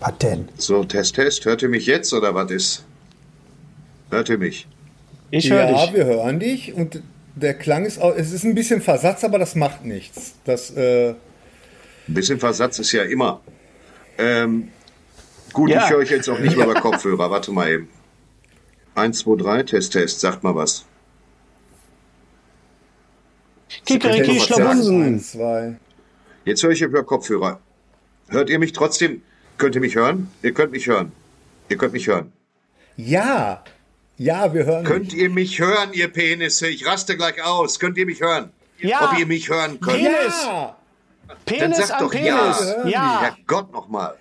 Patent. So, Test, Test. Hört ihr mich jetzt oder was ist? Hört ihr mich? Ich höre ja, dich. wir hören dich und der Klang ist auch, es ist ein bisschen Versatz, aber das macht nichts. Das, äh ein bisschen Versatz ist ja immer. Ähm, gut, ja. ich höre euch jetzt auch nicht mehr über Kopfhörer. Warte mal eben. 1, 2, 3, Test, Test. Sagt mal was. Kikeriki Schlabunsen. Jetzt höre ich über Kopfhörer. Hört ihr mich trotzdem? Könnt ihr mich hören? Ihr könnt mich hören. Ihr könnt mich hören. Ja. Ja, wir hören Könnt mich. ihr mich hören, ihr Penisse? Ich raste gleich aus. Könnt ihr mich hören? Ja. Ob ihr mich hören könnt? Penis. Ja. Penis Dann sagt doch Penis. ja. Ja. Ja, Gott nochmal.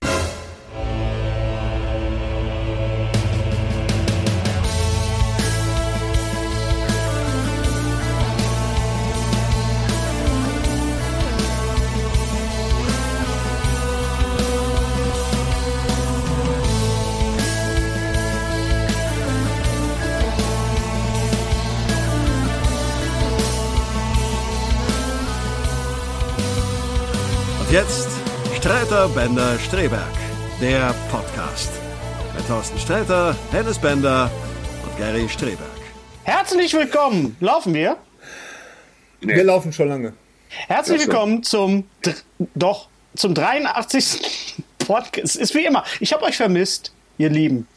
Jetzt Streiter Bender Streberg, der Podcast. Mit Thorsten Streiter, Hennes Bender und Gary Streberg. Herzlich willkommen. Laufen wir? Nee. Wir laufen schon lange. Herzlich willkommen zum doch zum 83. Podcast. Es ist wie immer. Ich habe euch vermisst, ihr Lieben.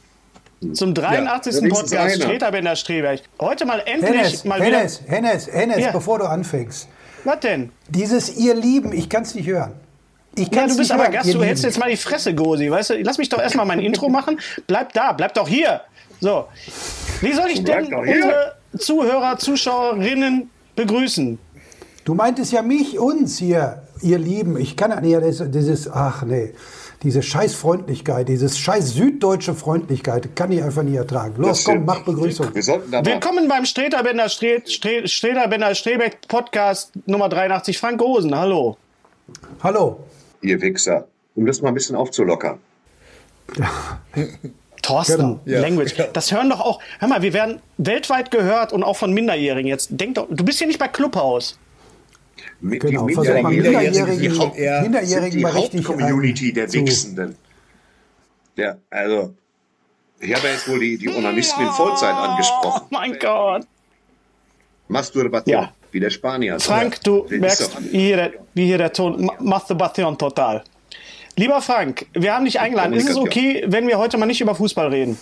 Zum 83. Ja, Podcast Streter Bender Streberg. Heute mal endlich Hennes, mal Hennes, wieder. Hennes, Hennes, ja. bevor du anfängst. Was denn? Dieses ihr Lieben, ich kann es nicht hören. Ich ja, du bist aber Gast, du hältst jetzt mal die Fresse, Gosi, weißt du? Lass mich doch erstmal mein Intro machen. Bleib da, bleib doch hier. So. Wie soll ich denn unsere Zuhörer, Zuschauerinnen begrüßen? Du meintest ja mich, uns hier, ihr Lieben. Ich kann ja nicht, dieses, ach nee, diese Scheißfreundlichkeit, dieses scheiß süddeutsche Freundlichkeit, kann ich einfach nicht ertragen. Los, komm, mach Begrüßung. Wir Willkommen beim Streterbender Streterbender Strebeck Podcast Nummer 83, Frank Rosen. Hallo. Hallo. Ihr Wichser. Um das mal ein bisschen aufzulockern. Thorsten, genau. ja. Language. Das hören doch auch. Hör mal, wir werden weltweit gehört und auch von Minderjährigen. Jetzt denk doch, du bist hier nicht bei Clubhaus. Mit genau, die Minderjährigen, Minderjährigen, die, Haupt, Minderjährigen die Hauptcommunity der Wichsenden. Ja, also, ich habe jetzt wohl die, die Onanisten in Vollzeit angesprochen. Oh mein Gott. Masturbation, ja. Wie der Spanier. Frank, du ja, merkst, wie hier, der, wie hier der Ton, Masturbation total. Lieber Frank, wir haben dich eingeladen. Ist es okay, wenn wir heute mal nicht über Fußball reden?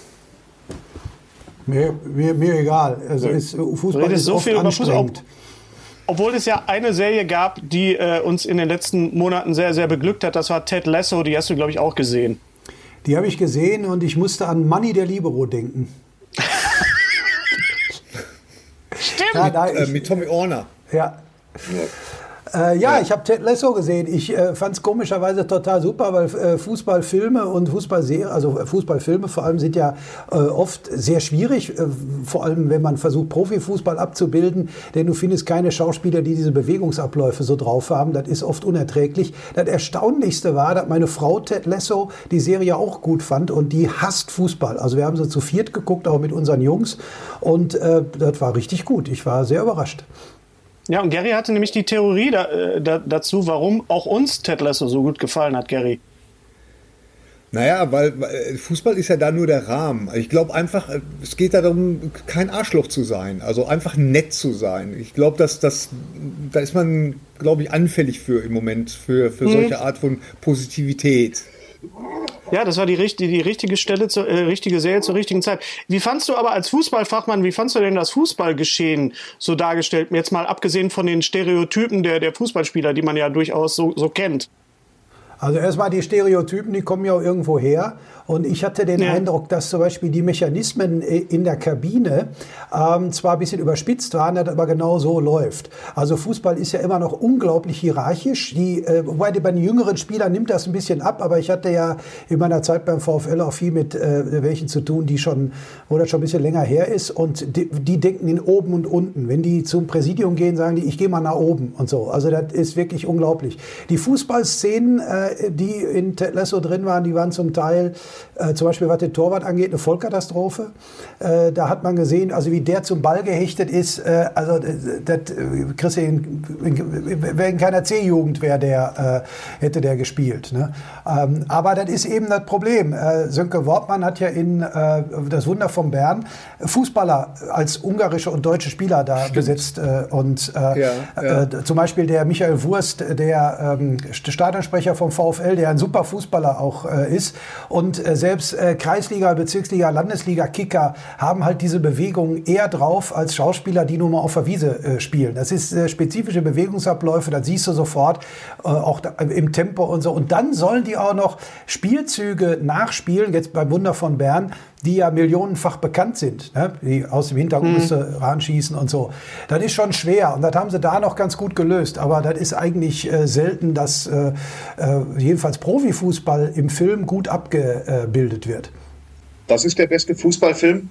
Mir, mir, mir egal. Also ist, Fußball ist so viel über Fußball. Obwohl es ja eine Serie gab, die äh, uns in den letzten Monaten sehr, sehr beglückt hat. Das war Ted Lasso. Die hast du, glaube ich, auch gesehen. Die habe ich gesehen und ich musste an Manny der Libero denken. Stimmt. Ja, da, äh, mit Tommy Orner. Ja. Äh, ja, ja, ich habe Ted Lasso gesehen. Ich äh, fand es komischerweise total super, weil äh, Fußballfilme und Fußballserien, also Fußballfilme vor allem, sind ja äh, oft sehr schwierig, äh, vor allem wenn man versucht, Profifußball abzubilden, denn du findest keine Schauspieler, die diese Bewegungsabläufe so drauf haben. Das ist oft unerträglich. Das Erstaunlichste war, dass meine Frau Ted Lasso die Serie auch gut fand und die hasst Fußball. Also wir haben sie zu viert geguckt, auch mit unseren Jungs und äh, das war richtig gut. Ich war sehr überrascht. Ja, und Gary hatte nämlich die Theorie da, äh, da, dazu, warum auch uns Ted Lasso so gut gefallen hat, Gary. Naja, weil Fußball ist ja da nur der Rahmen. Ich glaube einfach, äh, es geht darum, kein Arschloch zu sein, also einfach nett zu sein. Ich glaube, dass das, da ist man, glaube ich, anfällig für im Moment, für, für hm. solche Art von Positivität. Ja, das war die, die, die richtige Stelle, zur, äh, richtige Serie zur richtigen Zeit. Wie fandst du aber als Fußballfachmann, wie fandst du denn das Fußballgeschehen so dargestellt? Jetzt mal abgesehen von den Stereotypen der, der Fußballspieler, die man ja durchaus so, so kennt. Also erstmal die Stereotypen, die kommen ja auch irgendwo her. Und ich hatte den ja. Eindruck, dass zum Beispiel die Mechanismen in der Kabine ähm, zwar ein bisschen überspitzt waren, aber genau so läuft. Also Fußball ist ja immer noch unglaublich hierarchisch. Die, äh, wobei bei den jüngeren Spielern nimmt das ein bisschen ab, aber ich hatte ja in meiner Zeit beim VfL auch viel mit äh, welchen zu tun, die schon, wo das schon ein bisschen länger her ist. Und die, die denken in oben und unten. Wenn die zum Präsidium gehen, sagen die, ich gehe mal nach oben und so. Also das ist wirklich unglaublich. Die Fußballszenen, äh, die in Ted Lasso drin waren, die waren zum Teil äh, zum Beispiel was den Torwart angeht, eine Vollkatastrophe. Äh, da hat man gesehen, also wie der zum Ball gehechtet ist, äh, also das, das kriegst du in, in keiner C-Jugend wäre der, äh, hätte der gespielt. Ne? Ähm, aber das ist eben das Problem. Äh, Sönke Wortmann hat ja in äh, das Wunder von Bern Fußballer als ungarische und deutsche Spieler da Stimmt. besetzt. und ja, ja. zum Beispiel der Michael Wurst, der ähm, Stadionsprecher vom VfL, der ein super Fußballer auch ist und selbst äh, Kreisliga, Bezirksliga, Landesliga-Kicker haben halt diese Bewegung eher drauf als Schauspieler, die nur mal auf der Wiese äh, spielen. Das ist äh, spezifische Bewegungsabläufe, das siehst du sofort, äh, auch da, im Tempo und so. Und dann sollen die auch noch Spielzüge nachspielen, jetzt beim Wunder von Bern, die ja millionenfach bekannt sind, ne? die aus dem Hintergrund mhm. ranschießen und so. Das ist schon schwer und das haben sie da noch ganz gut gelöst. Aber das ist eigentlich äh, selten, dass äh, äh, jedenfalls Profifußball im Film gut abgebildet wird. Das ist der beste Fußballfilm?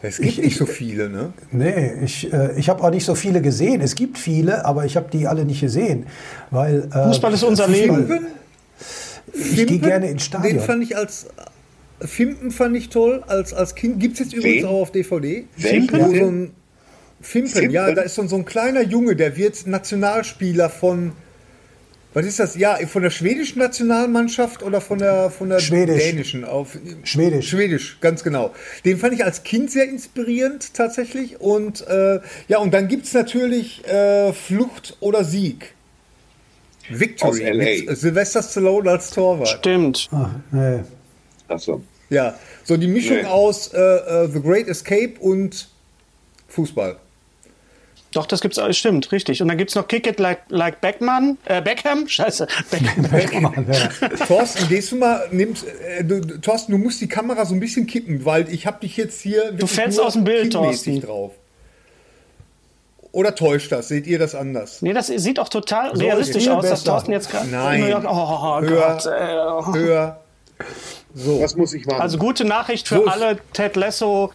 Es gibt ich, nicht so viele, ne? Nee, ich, äh, ich habe auch nicht so viele gesehen. Es gibt viele, aber ich habe die alle nicht gesehen. Weil, äh, Fußball ist unser Leben. Ich gehe gerne ins Stadion. Den fand ich als Fimpen fand ich toll als, als Kind. Gibt es jetzt übrigens Wen? auch auf DVD. Fimpen? Ja, so ein Fimpen, Fimpen, ja, da ist so, so ein kleiner Junge, der wird Nationalspieler von, was ist das? Ja, von der schwedischen Nationalmannschaft oder von der, von der Schwedisch. dänischen? Auf, Schwedisch. Schwedisch, ganz genau. Den fand ich als Kind sehr inspirierend tatsächlich. Und äh, ja, und dann gibt es natürlich äh, Flucht oder Sieg. Victory mit Sylvester Stallone als Torwart. Stimmt. Ach, nee. Achso. Ja, so die Mischung nee. aus äh, äh, The Great Escape und Fußball. Doch, das gibt's, stimmt, richtig. Und dann gibt es noch Kick It Like, like Beckman, äh, Beckham, scheiße, Beckham. Beckmann, ja. Thorsten, gehst du mal, nimmst, äh, du, Thorsten, du musst die Kamera so ein bisschen kippen, weil ich habe dich jetzt hier Du fällst aus dem Bild, Thorsten. drauf. Oder täuscht das? Seht ihr das anders? Nee, das sieht auch total so, realistisch aus, dass Thorsten jetzt gerade... Nein, oh, oh, höher, Gott, äh, höher. So. Was muss ich machen? Also gute Nachricht für so alle. Ted Lasso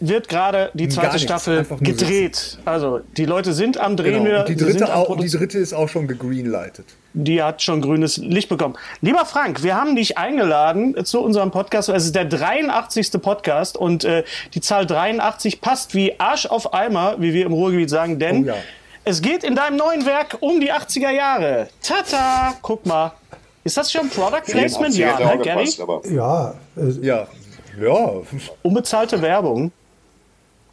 wird gerade die zweite Staffel gedreht. Also die Leute sind am Drehen. Genau. Die, dritte auch, die dritte ist auch schon gegreenlightet. Die hat schon grünes Licht bekommen. Lieber Frank, wir haben dich eingeladen zu unserem Podcast. Es ist der 83. Podcast und äh, die Zahl 83 passt wie Arsch auf Eimer, wie wir im Ruhrgebiet sagen, denn oh ja. es geht in deinem neuen Werk um die 80er Jahre. Tata, guck mal. Ist das schon Product Placement? Ja, ne, Gary? Ja, äh, ja, ja. Unbezahlte Werbung.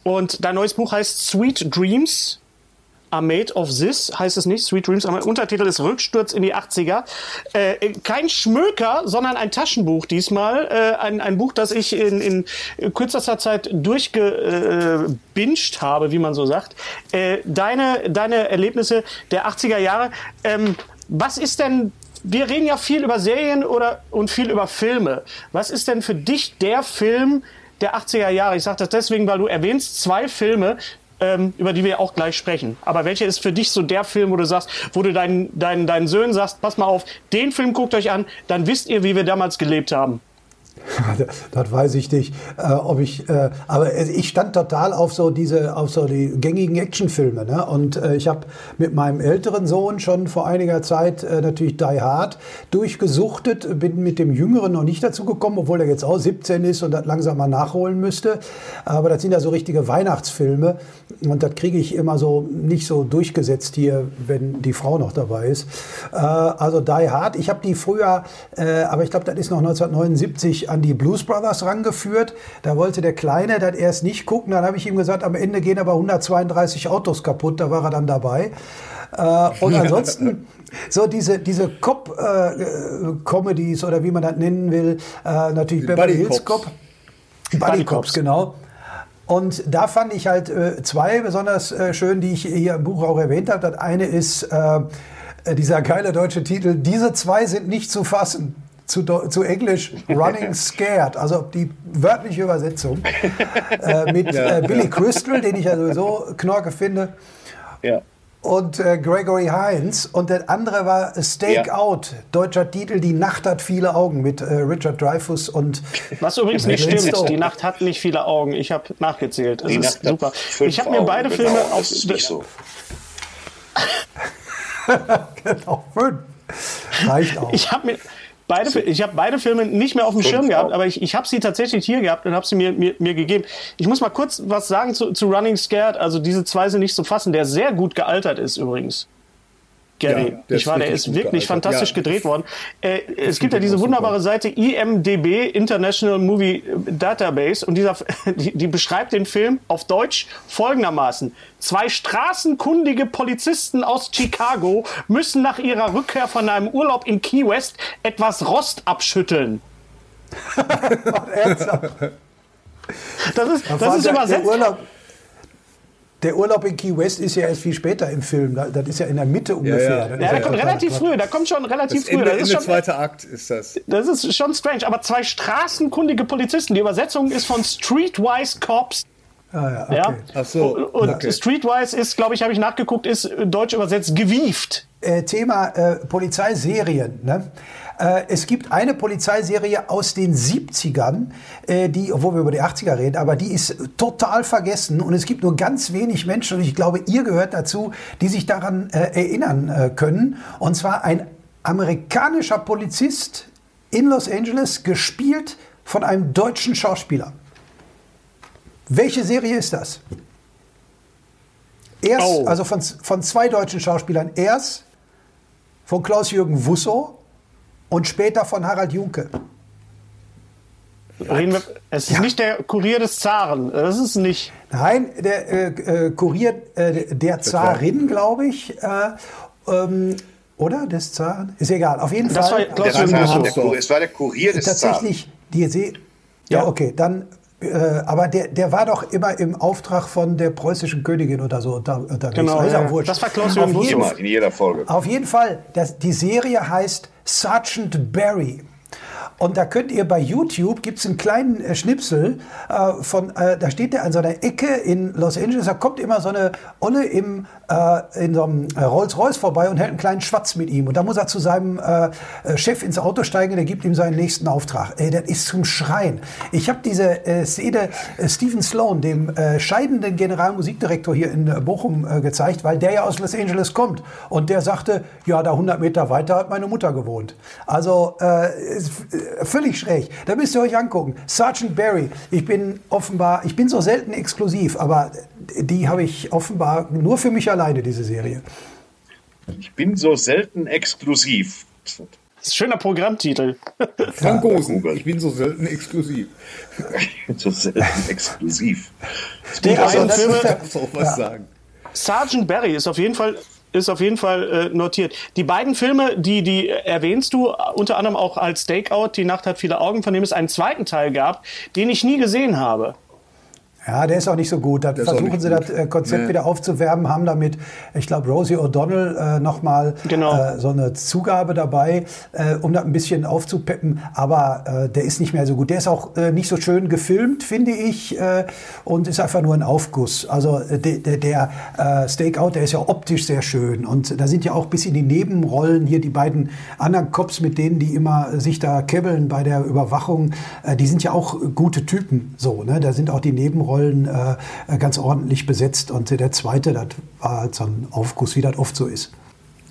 Und dein neues Buch heißt Sweet Dreams are made of this, heißt es nicht. Sweet Dreams. Aber Untertitel ist Rücksturz in die 80er. Äh, kein Schmöker, sondern ein Taschenbuch diesmal. Äh, ein, ein Buch, das ich in, in kürzester Zeit durchgebinged äh, habe, wie man so sagt. Äh, deine, deine Erlebnisse der 80er Jahre. Ähm, was ist denn wir reden ja viel über Serien oder, und viel über Filme. Was ist denn für dich der Film der 80er Jahre? Ich sage das deswegen, weil du erwähnst zwei Filme, ähm, über die wir auch gleich sprechen. Aber welcher ist für dich so der Film, wo du sagst, wo du deinen, deinen, deinen Söhnen sagst, pass mal auf, den Film guckt euch an, dann wisst ihr, wie wir damals gelebt haben. das weiß ich nicht, äh, ob ich. Äh, aber ich stand total auf so diese, auf so die gängigen Actionfilme. Ne? Und äh, ich habe mit meinem älteren Sohn schon vor einiger Zeit äh, natürlich Die Hard durchgesuchtet. Bin mit dem Jüngeren noch nicht dazu gekommen, obwohl er jetzt auch 17 ist und das langsam mal nachholen müsste. Aber das sind ja so richtige Weihnachtsfilme und das kriege ich immer so nicht so durchgesetzt hier, wenn die Frau noch dabei ist. Äh, also Die Hard. Ich habe die früher, äh, aber ich glaube, das ist noch 1979 an die Blues Brothers rangeführt. Da wollte der Kleine das erst nicht gucken. Dann habe ich ihm gesagt, am Ende gehen aber 132 Autos kaputt. Da war er dann dabei. Äh, und ansonsten so diese, diese Cop-Comedies äh, oder wie man das nennen will, äh, natürlich Beverly Hills Cop. Buddy Cops, genau. Und da fand ich halt äh, zwei besonders äh, schön, die ich hier im Buch auch erwähnt habe. Das eine ist äh, dieser geile deutsche Titel, diese zwei sind nicht zu fassen zu, zu Englisch Running Scared, also die wörtliche Übersetzung, äh, mit ja, äh, Billy ja. Crystal, den ich ja sowieso knorke finde. Ja. Und äh, Gregory Hines. Und der andere war Stake ja. Out, deutscher Titel, Die Nacht hat viele Augen mit äh, Richard Dreyfuss und. Was übrigens nicht stimmt, die Nacht hat nicht viele Augen. Ich habe nachgezählt. Es ist super. Ich habe mir beide Augen, Filme genau, auf. Ist nicht so. genau, fünf. Reicht auch. Ich habe mir. Beide, so. Ich habe beide Filme nicht mehr auf dem Schirm gehabt, aber ich, ich habe sie tatsächlich hier gehabt und habe sie mir, mir, mir gegeben. Ich muss mal kurz was sagen zu, zu Running Scared. Also diese zwei sind nicht zu fassen, der sehr gut gealtert ist übrigens. Gary. Ja, ich war, der ist wirklich fantastisch ja. gedreht worden. Äh, es gibt ja diese wunderbare Seite IMDB, International Movie Database, und dieser, die, die beschreibt den Film auf Deutsch folgendermaßen. Zwei straßenkundige Polizisten aus Chicago müssen nach ihrer Rückkehr von einem Urlaub in Key West etwas Rost abschütteln. das ist, das ist übersetzt. Der Urlaub in Key West ist ja erst viel später im Film. Das ist ja in der Mitte ungefähr. Ja, ja. ja der kommt relativ früh. Der kommt schon relativ das früh. Ende, das ist schon, zweiter Akt ist das. Das ist schon strange. Aber zwei straßenkundige Polizisten. Die Übersetzung ist von Streetwise Cops. Ah, ja, okay. ja? Ach so. Und okay. Streetwise ist, glaube ich, habe ich nachgeguckt, ist deutsch übersetzt gewieft. Äh, Thema äh, Polizeiserien. Ne? Äh, es gibt eine Polizeiserie aus den 70ern, äh, die, obwohl wir über die 80er reden, aber die ist total vergessen und es gibt nur ganz wenig Menschen und ich glaube, ihr gehört dazu, die sich daran äh, erinnern können. Und zwar ein amerikanischer Polizist in Los Angeles, gespielt von einem deutschen Schauspieler. Welche Serie ist das? Erst, oh. also von, von zwei deutschen Schauspielern. Erst von Klaus-Jürgen Wussow und später von Harald Junke. Wir, es ist ja. nicht der Kurier des Zaren. Das ist nicht. Nein, der äh, äh Kurier äh, der Zarin, glaube ich. Äh, ähm, oder des Zaren? Ist egal. Auf jeden das Fall. War, das war, der, der, es war der Kurier des Zaren. Tatsächlich, die See. Ja, ja, okay. Dann äh, aber der, der war doch immer im Auftrag von der preußischen Königin oder so unter, unterwegs. Genau, ja. das war Klaus Jürgen Immer, in jeder Folge. Auf jeden Fall, das, die Serie heißt Sergeant Barry. Und da könnt ihr bei YouTube, gibt es einen kleinen äh, Schnipsel äh, von, äh, da steht er an so einer Ecke in Los Angeles, da kommt immer so eine Olle im, äh, in so einem äh, Rolls-Royce vorbei und hält einen kleinen Schwatz mit ihm. Und da muss er zu seinem äh, Chef ins Auto steigen, der gibt ihm seinen nächsten Auftrag. Ey, das ist zum Schreien. Ich habe diese Szene Stephen Sloan, dem scheidenden Generalmusikdirektor hier in Bochum gezeigt, weil der ja aus Los Angeles kommt. Und der sagte, ja, da 100 Meter weiter hat meine Mutter gewohnt. Also, völlig schräg. Da müsst ihr euch angucken. Sergeant Barry. Ich bin offenbar, ich bin so selten exklusiv, aber die habe ich offenbar nur für mich alleine, diese Serie. Ich bin so selten exklusiv. Das ist ein schöner Programmtitel. Frank Gosen, ich bin so selten exklusiv. Ich bin so selten exklusiv. Die also, Filme, auch was ja. sagen. Sergeant Barry ist auf jeden Fall ist auf jeden Fall äh, notiert. Die beiden Filme, die, die erwähnst du, unter anderem auch als Stakeout, Die Nacht hat viele Augen, von dem es einen zweiten Teil gab, den ich nie gesehen habe. Ja, der ist auch nicht so gut. Da versuchen sie das äh, Konzept nee. wieder aufzuwärmen, haben damit, ich glaube, Rosie O'Donnell äh, nochmal genau. äh, so eine Zugabe dabei, äh, um das ein bisschen aufzupeppen. Aber äh, der ist nicht mehr so gut. Der ist auch äh, nicht so schön gefilmt, finde ich, äh, und ist einfach nur ein Aufguss. Also äh, der, der, der äh, Stakeout, der ist ja optisch sehr schön. Und da sind ja auch bis in die Nebenrollen hier die beiden anderen Cops, mit denen die immer sich da kebbeln bei der Überwachung, äh, die sind ja auch gute Typen. So, ne? Da sind auch die Nebenrollen Rollen äh, ganz ordentlich besetzt. Und der zweite, das war halt so ein Aufguss, wie das oft so ist.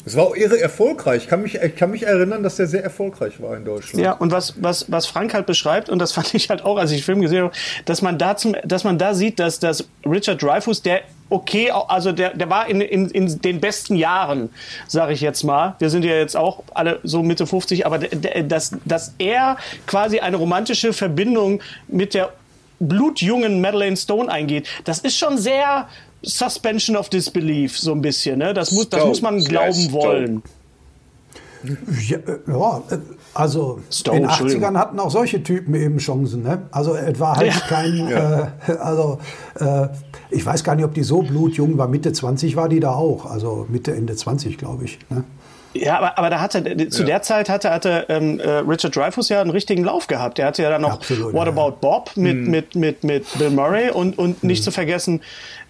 Es war auch irre erfolgreich. Ich kann mich, ich kann mich erinnern, dass der sehr erfolgreich war in Deutschland. Ja, und was, was, was Frank halt beschreibt, und das fand ich halt auch, als ich den Film gesehen habe, dass man da, zum, dass man da sieht, dass, dass Richard Dreyfuss, der okay, also der, der war in, in, in den besten Jahren, sage ich jetzt mal. Wir sind ja jetzt auch alle so Mitte 50, aber dass, dass er quasi eine romantische Verbindung mit der blutjungen Madeleine Stone eingeht, das ist schon sehr Suspension of Disbelief, so ein bisschen. Ne? Das, muss, das muss man glauben wollen. Ja, ja, also Stone, in den 80ern hatten auch solche Typen eben Chancen. Ne? Also es war halt ja. kein, ja. äh, also äh, ich weiß gar nicht, ob die so blutjung war. Mitte 20 war die da auch, also Mitte, Ende 20, glaube ich. Ne? Ja, aber, aber da hatte zu ja. der Zeit hatte, hatte ähm, äh, Richard Dreyfuss ja einen richtigen Lauf gehabt. Der hatte ja dann noch Absolut, What ja. About Bob mit, mhm. mit, mit, mit Bill Murray und, und nicht mhm. zu vergessen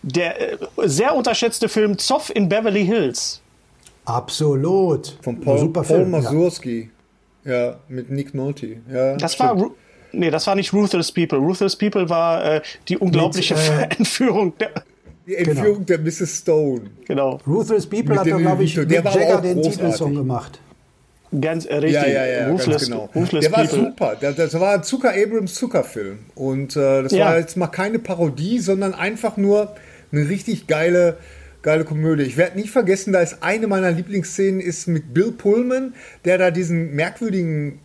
der äh, sehr unterschätzte Film Zoff in Beverly Hills. Absolut. Von Paul, Super Paul Film, Mazursky. Ja. ja. mit Nick Nolte. Ja, das stimmt. war Nee, das war nicht Ruthless People. Ruthless People war äh, die unglaubliche mit, äh, Entführung der die Entführung genau. der Mrs. Stone. Genau. Ruthless People hat, glaube ich, mit Jagger den Titelsong gemacht. Ganz äh, richtig. Ja, ja, ja, Ruthless, genau. Ruthless der war super. Das, das war ein Zucker Abrams Zuckerfilm. Und äh, das ja. war jetzt mal keine Parodie, sondern einfach nur eine richtig geile, geile Komödie. Ich werde nicht vergessen, da ist eine meiner Lieblingsszenen ist mit Bill Pullman, der da diesen merkwürdigen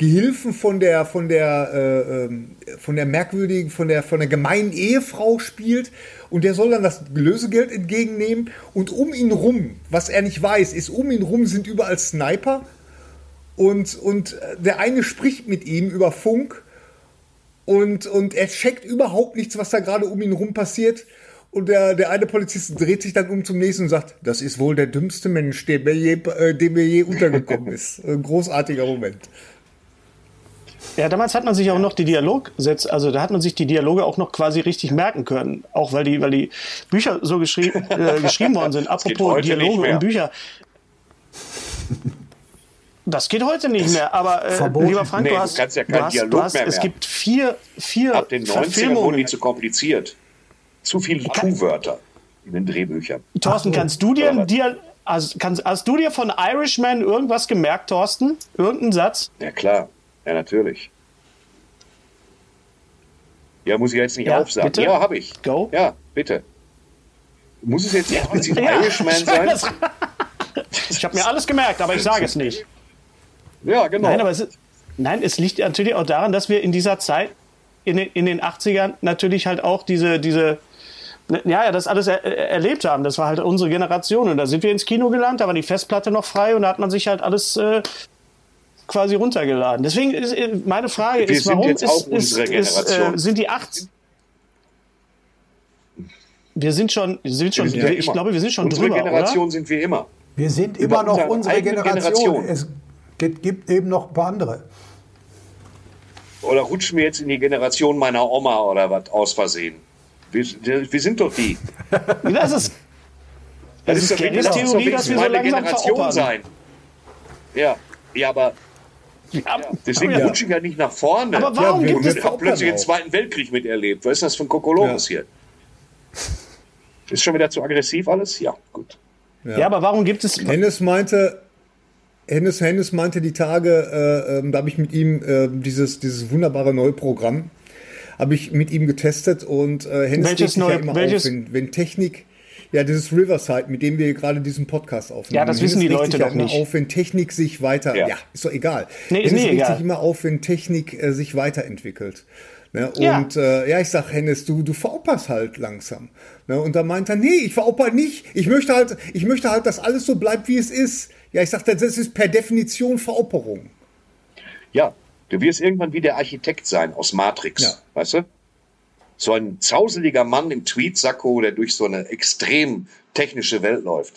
Gehilfen von der von der äh, ähm, von der merkwürdigen von der von der gemeinen Ehefrau spielt und der soll dann das Lösegeld entgegennehmen und um ihn rum, was er nicht weiß, ist um ihn rum sind überall Sniper und und der eine spricht mit ihm über Funk und und er checkt überhaupt nichts, was da gerade um ihn rum passiert. Und der, der eine Polizist dreht sich dann um zum nächsten und sagt, das ist wohl der dümmste Mensch, dem mir je, äh, dem mir je untergekommen ist. Ein großartiger Moment. Ja, damals hat man sich auch noch die Dialogsätze, also da hat man sich die Dialoge auch noch quasi richtig merken können. Auch weil die, weil die Bücher so geschrie äh, geschrieben worden sind. Apropos Dialoge und Bücher. Das geht heute nicht mehr, aber äh, lieber Frank, nee, du hast, du ja keinen hast, Dialog hast, mehr, Es gibt vier, vier Ab den 90ern wurden die zu kompliziert. Zu viele Tu-Wörter in den Drehbüchern. Thorsten, kannst du dir, dir also, kannst, hast du dir von Irishman irgendwas gemerkt, Thorsten? Irgendeinen Satz? Ja, klar. Ja, natürlich. Ja, muss ich jetzt nicht ja, aufsagen. Bitte? Ja, habe ich. Go. Ja, bitte. Muss es jetzt explizit ja, Irishman sein? ich habe mir alles gemerkt, aber ich sage es nicht. Ja, genau. Nein, aber es, ist, nein, es liegt natürlich auch daran, dass wir in dieser Zeit, in den, in den 80ern, natürlich halt auch diese, diese ja, ja, das alles er, erlebt haben. Das war halt unsere Generation. Und da sind wir ins Kino gelandet, da war die Festplatte noch frei und da hat man sich halt alles äh, quasi runtergeladen. Deswegen ist äh, meine Frage wir ist, warum ist, ist, ist äh, sind die acht wir sind schon, wir sind schon, wir sind ich glaube, wir sind schon unsere drüber, Generation oder? sind wir immer. Wir sind immer noch unsere Generation. Generation. Es gibt eben noch ein paar andere. Oder rutschen wir jetzt in die Generation meiner Oma oder was aus Versehen? Wir, wir sind doch die. das ist, das, das ist, ist Theorie, dass wir so langsam Generation sein. Ja, ja, aber ja, deswegen ja. rutsche ich ja nicht nach vorne. Aber warum ja, gibt es auch plötzlich den Zweiten Weltkrieg miterlebt? Was ist das für ein Kokolores ja. hier? Ist schon wieder zu aggressiv alles? Ja, gut. Ja, aber warum gibt es. Hennes meinte, Hennes, Hennes meinte die Tage, äh, äh, da habe ich mit ihm äh, dieses, dieses wunderbare neue Programm, habe ich mit ihm getestet und äh, Hennes welches neue, ja immer welches? auf, wenn, wenn Technik, ja, dieses Riverside, mit dem wir gerade diesen Podcast aufnehmen. Ja, das wissen die Leute doch nicht. auf, wenn Technik sich weiter, ja, ja ist doch egal. Nee, ist Hennes regt sich immer auf, wenn Technik äh, sich weiterentwickelt. Ne? Und ja. Äh, ja, ich sag, Hennes, du, du veropperst halt langsam. Ne? Und da meint er, nee, ich veropper nicht. Ich möchte halt, ich möchte halt, dass alles so bleibt, wie es ist. Ja, ich sag, das ist per Definition Veropperung. Ja, du wirst irgendwann wie der Architekt sein aus Matrix, ja. weißt du? So ein zauseliger Mann im Tweetsacko, der durch so eine extrem technische Welt läuft.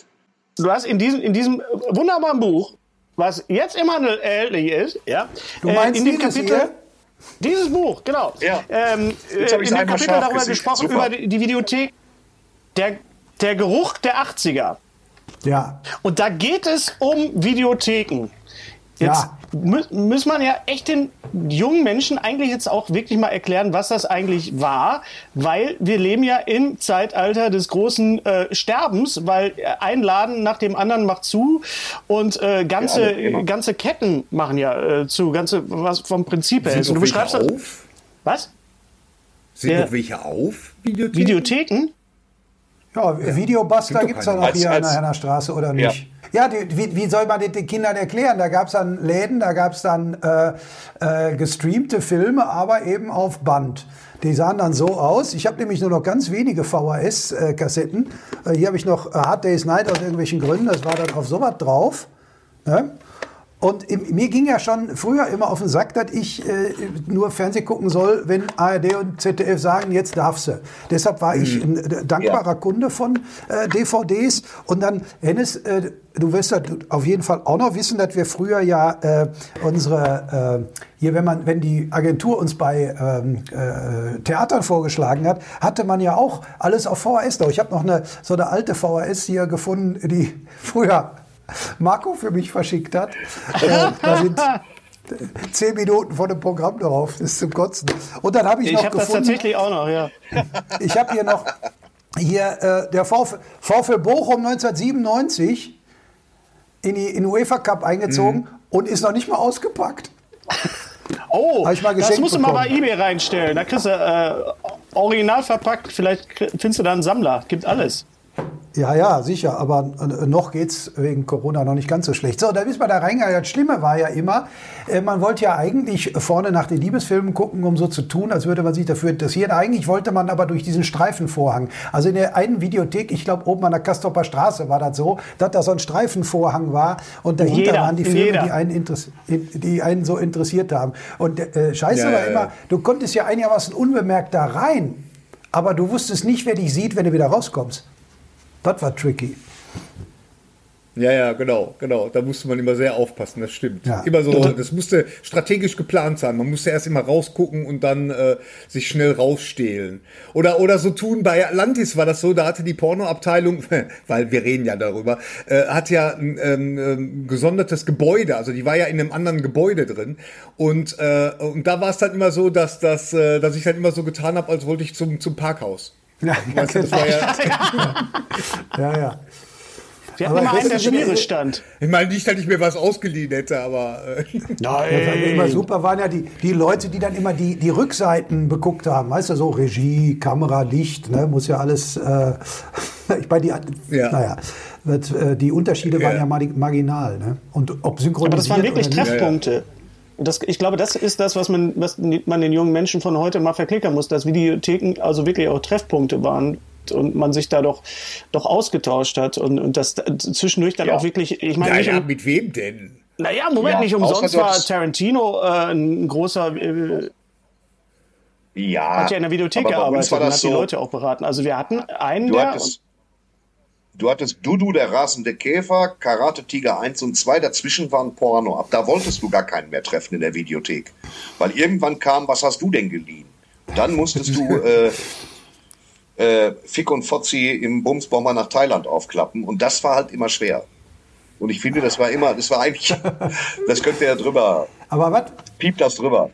Du hast in diesem, in diesem wunderbaren Buch, was jetzt immer erhältlich ist, ja, du meinst äh, in dem Kapitel. Hier? Dieses Buch, genau. Ja. Ähm, in dem Kapitel darüber gesehen. gesprochen, Super. über die, die Videothek, der, der Geruch der 80er. Ja. Und da geht es um Videotheken. Jetzt ja. muss man ja echt den jungen Menschen eigentlich jetzt auch wirklich mal erklären, was das eigentlich war, weil wir leben ja im Zeitalter des großen äh, Sterbens, weil ein Laden nach dem anderen macht zu und äh, ganze, ja, ganze Ketten machen ja äh, zu, ganze was vom Prinzip her ist. Und du beschreibst auf? Was? Sind Der, noch welche auf? Videotheken? Videotheken? Ja, Videobuster gibt es ja noch hier als, an der Straße, oder nicht? Ja. Ja, die, wie, wie, soll man das den Kindern erklären? Da gab es dann Läden, da gab es dann äh, äh, gestreamte Filme, aber eben auf Band. Die sahen dann so aus. Ich habe nämlich nur noch ganz wenige VHS-Kassetten. Äh, hier habe ich noch Hard Day's Night aus irgendwelchen Gründen. Das war dann auf sowas drauf. Ne? Und mir ging ja schon früher immer auf den Sack, dass ich äh, nur Fernsehen gucken soll, wenn ARD und ZDF sagen, jetzt darfst du. Deshalb war ich mhm. ein dankbarer ja. Kunde von äh, DVDs. Und dann, Hennes, äh, du wirst ja auf jeden Fall auch noch wissen, dass wir früher ja äh, unsere, äh, hier, wenn man, wenn die Agentur uns bei ähm, äh, Theatern vorgeschlagen hat, hatte man ja auch alles auf VHS. Ich habe noch eine so eine alte VHS hier gefunden, die früher Marco für mich verschickt hat. Äh, da sind zehn Minuten vor dem Programm drauf. Das ist zum Kotzen. Und dann habe ich, ich noch hab gefunden. Ich habe das tatsächlich auch noch, ja. Ich habe hier noch hier äh, der VfL, VfL Bochum 1997 in die in UEFA Cup eingezogen mhm. und ist noch nicht mal ausgepackt. Oh, das musst du mal bei eBay reinstellen. Da kriegst du äh, original verpackt. Vielleicht findest du da einen Sammler. Gibt alles. Ja, ja, sicher, aber äh, noch geht's wegen Corona noch nicht ganz so schlecht. So, da ist man da reingegangen. Das Schlimme war ja immer, äh, man wollte ja eigentlich vorne nach den Liebesfilmen gucken, um so zu tun, als würde man sich dafür interessieren. Eigentlich wollte man aber durch diesen Streifenvorhang. Also in der einen Videothek, ich glaube oben an der Kastropper Straße war das so, dass da so ein Streifenvorhang war und dahinter jeder, waren die Filme, die einen, die einen so interessiert haben. Und äh, scheiße ja, war ja, immer, du konntest ja einigermaßen unbemerkt da rein, aber du wusstest nicht, wer dich sieht, wenn du wieder rauskommst. Das war tricky. Ja, ja, genau, genau. Da musste man immer sehr aufpassen, das stimmt. Ja. Immer so, das musste strategisch geplant sein. Man musste erst immer rausgucken und dann äh, sich schnell rausstehlen. Oder, oder so tun, bei Atlantis war das so, da hatte die Pornoabteilung, weil wir reden ja darüber, äh, hat ja ein ähm, ähm, gesondertes Gebäude, also die war ja in einem anderen Gebäude drin. Und, äh, und da war es dann immer so, dass, dass, äh, dass ich dann immer so getan habe, als wollte ich zum, zum Parkhaus. Ja, ja, genau. ja, ja. ja. Wir hatten immer einen, der Schwere stand. Ich meine nicht, dass ich mir was ausgeliehen hätte, aber. Äh. Nein. immer super waren ja die, die Leute, die dann immer die, die Rückseiten beguckt haben. Weißt du, so Regie, Kamera, Licht, ne, muss ja alles. Äh, ich meine, die, ja. naja, wird, äh, die Unterschiede waren ja marginal. Ne? Und ob synchronisiert. Aber das waren wirklich Treffpunkte. Das, ich glaube, das ist das, was man, was man den jungen Menschen von heute mal verklickern muss, dass Videotheken also wirklich auch Treffpunkte waren und man sich da doch, doch ausgetauscht hat und, und das zwischendurch dann ja. auch wirklich, ich meine. Naja, um, mit wem denn? Naja, Moment, ja, nicht umsonst war Tarantino äh, ein großer. Äh, ja. Hat ja in der Videothek gearbeitet und hat so, die Leute auch beraten. Also wir hatten einen, der. Hattest, Du hattest Dudu, der rasende Käfer, Karate Tiger 1 und 2, dazwischen waren Porno. Ab da wolltest du gar keinen mehr treffen in der Videothek. Weil irgendwann kam, was hast du denn geliehen? Dann musstest du äh, äh, Fick und Fotzi im Bumsbomber nach Thailand aufklappen und das war halt immer schwer. Und ich finde, das war immer, das war eigentlich, das könnte ja drüber. Aber was? Piept das drüber.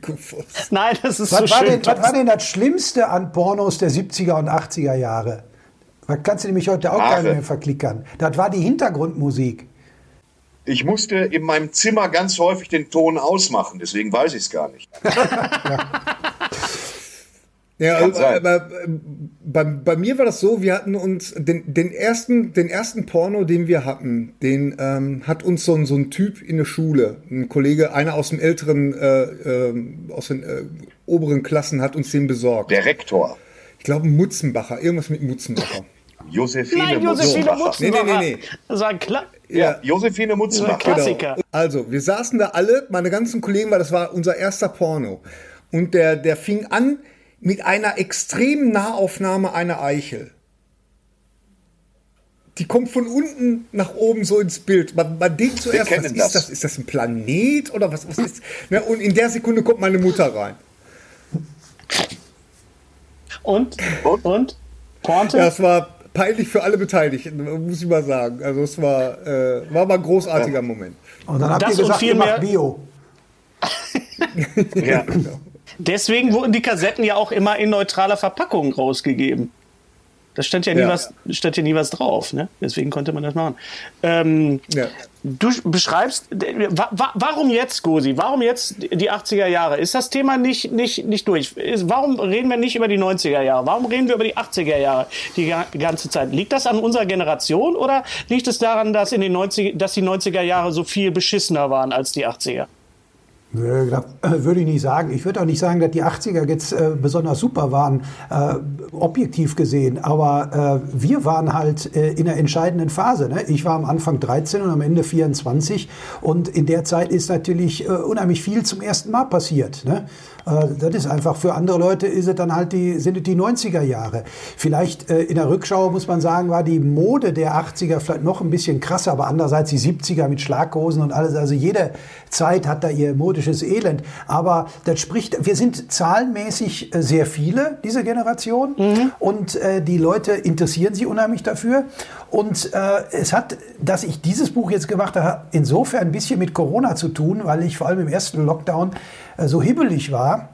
Nein, das ist was so war schön. Denn, was war denn das Schlimmste an Pornos der 70er und 80er Jahre? Das kannst du nämlich heute auch gar nicht mehr verklickern. Das war die Hintergrundmusik. Ich musste in meinem Zimmer ganz häufig den Ton ausmachen, deswegen weiß ich es gar nicht. ja. Ja, aber, bei, bei, mir war das so, wir hatten uns den, den, ersten, den ersten Porno, den wir hatten, den ähm, hat uns so, so ein Typ in der Schule, ein Kollege, einer aus dem älteren, äh, äh, aus den äh, oberen Klassen hat uns den besorgt. Der Rektor. Ich glaube Mutzenbacher, irgendwas mit Mutzenbacher. Josephine, Nein, Josephine Mutzenbacher. Nee, nee, nee, nee. Das war ein Kla ja, Josephine Mutzenbacher. Klassiker. Genau. Also, wir saßen da alle, meine ganzen Kollegen, weil das war unser erster Porno. Und der, der fing an mit einer extremen Nahaufnahme einer Eichel. Die kommt von unten nach oben so ins Bild. Man, man denkt zuerst, was ist das. das? Ist das ein Planet oder was, was ist? Ne, und in der Sekunde kommt meine Mutter rein. Und? Und? Pointe? Ja, es war peinlich für alle Beteiligten, muss ich mal sagen. Also es war, äh, war mal ein großartiger ja. Moment. Und dann habt das ihr gesagt, ihr macht Bio. ja. Deswegen wurden die Kassetten ja auch immer in neutraler Verpackung rausgegeben. Da stand ja nie, ja. Was, stand ja nie was drauf, ne? Deswegen konnte man das machen. Ähm, ja. Du beschreibst, wa warum jetzt, Gosi? Warum jetzt die 80er Jahre? Ist das Thema nicht, nicht, nicht durch? Ist, warum reden wir nicht über die 90er Jahre? Warum reden wir über die 80er Jahre die ganze Zeit? Liegt das an unserer Generation oder liegt es daran, dass, in den 90, dass die 90er Jahre so viel beschissener waren als die 80er? Würde ich nicht sagen. Ich würde auch nicht sagen, dass die 80er jetzt äh, besonders super waren, äh, objektiv gesehen. Aber äh, wir waren halt äh, in einer entscheidenden Phase. Ne? Ich war am Anfang 13 und am Ende 24. Und in der Zeit ist natürlich äh, unheimlich viel zum ersten Mal passiert. Ne? Äh, das ist einfach für andere Leute ist es dann halt die, sind es die 90er Jahre. Vielleicht äh, in der Rückschau muss man sagen, war die Mode der 80er vielleicht noch ein bisschen krasser, aber andererseits die 70er mit Schlaghosen und alles. Also jede Zeit hat da ihr modisches Elend. Aber das spricht, wir sind zahlenmäßig äh, sehr viele, diese Generation. Mhm. Und die Leute interessieren sich unheimlich dafür. Und es hat, dass ich dieses Buch jetzt gemacht habe, insofern ein bisschen mit Corona zu tun, weil ich vor allem im ersten Lockdown so hibbelig war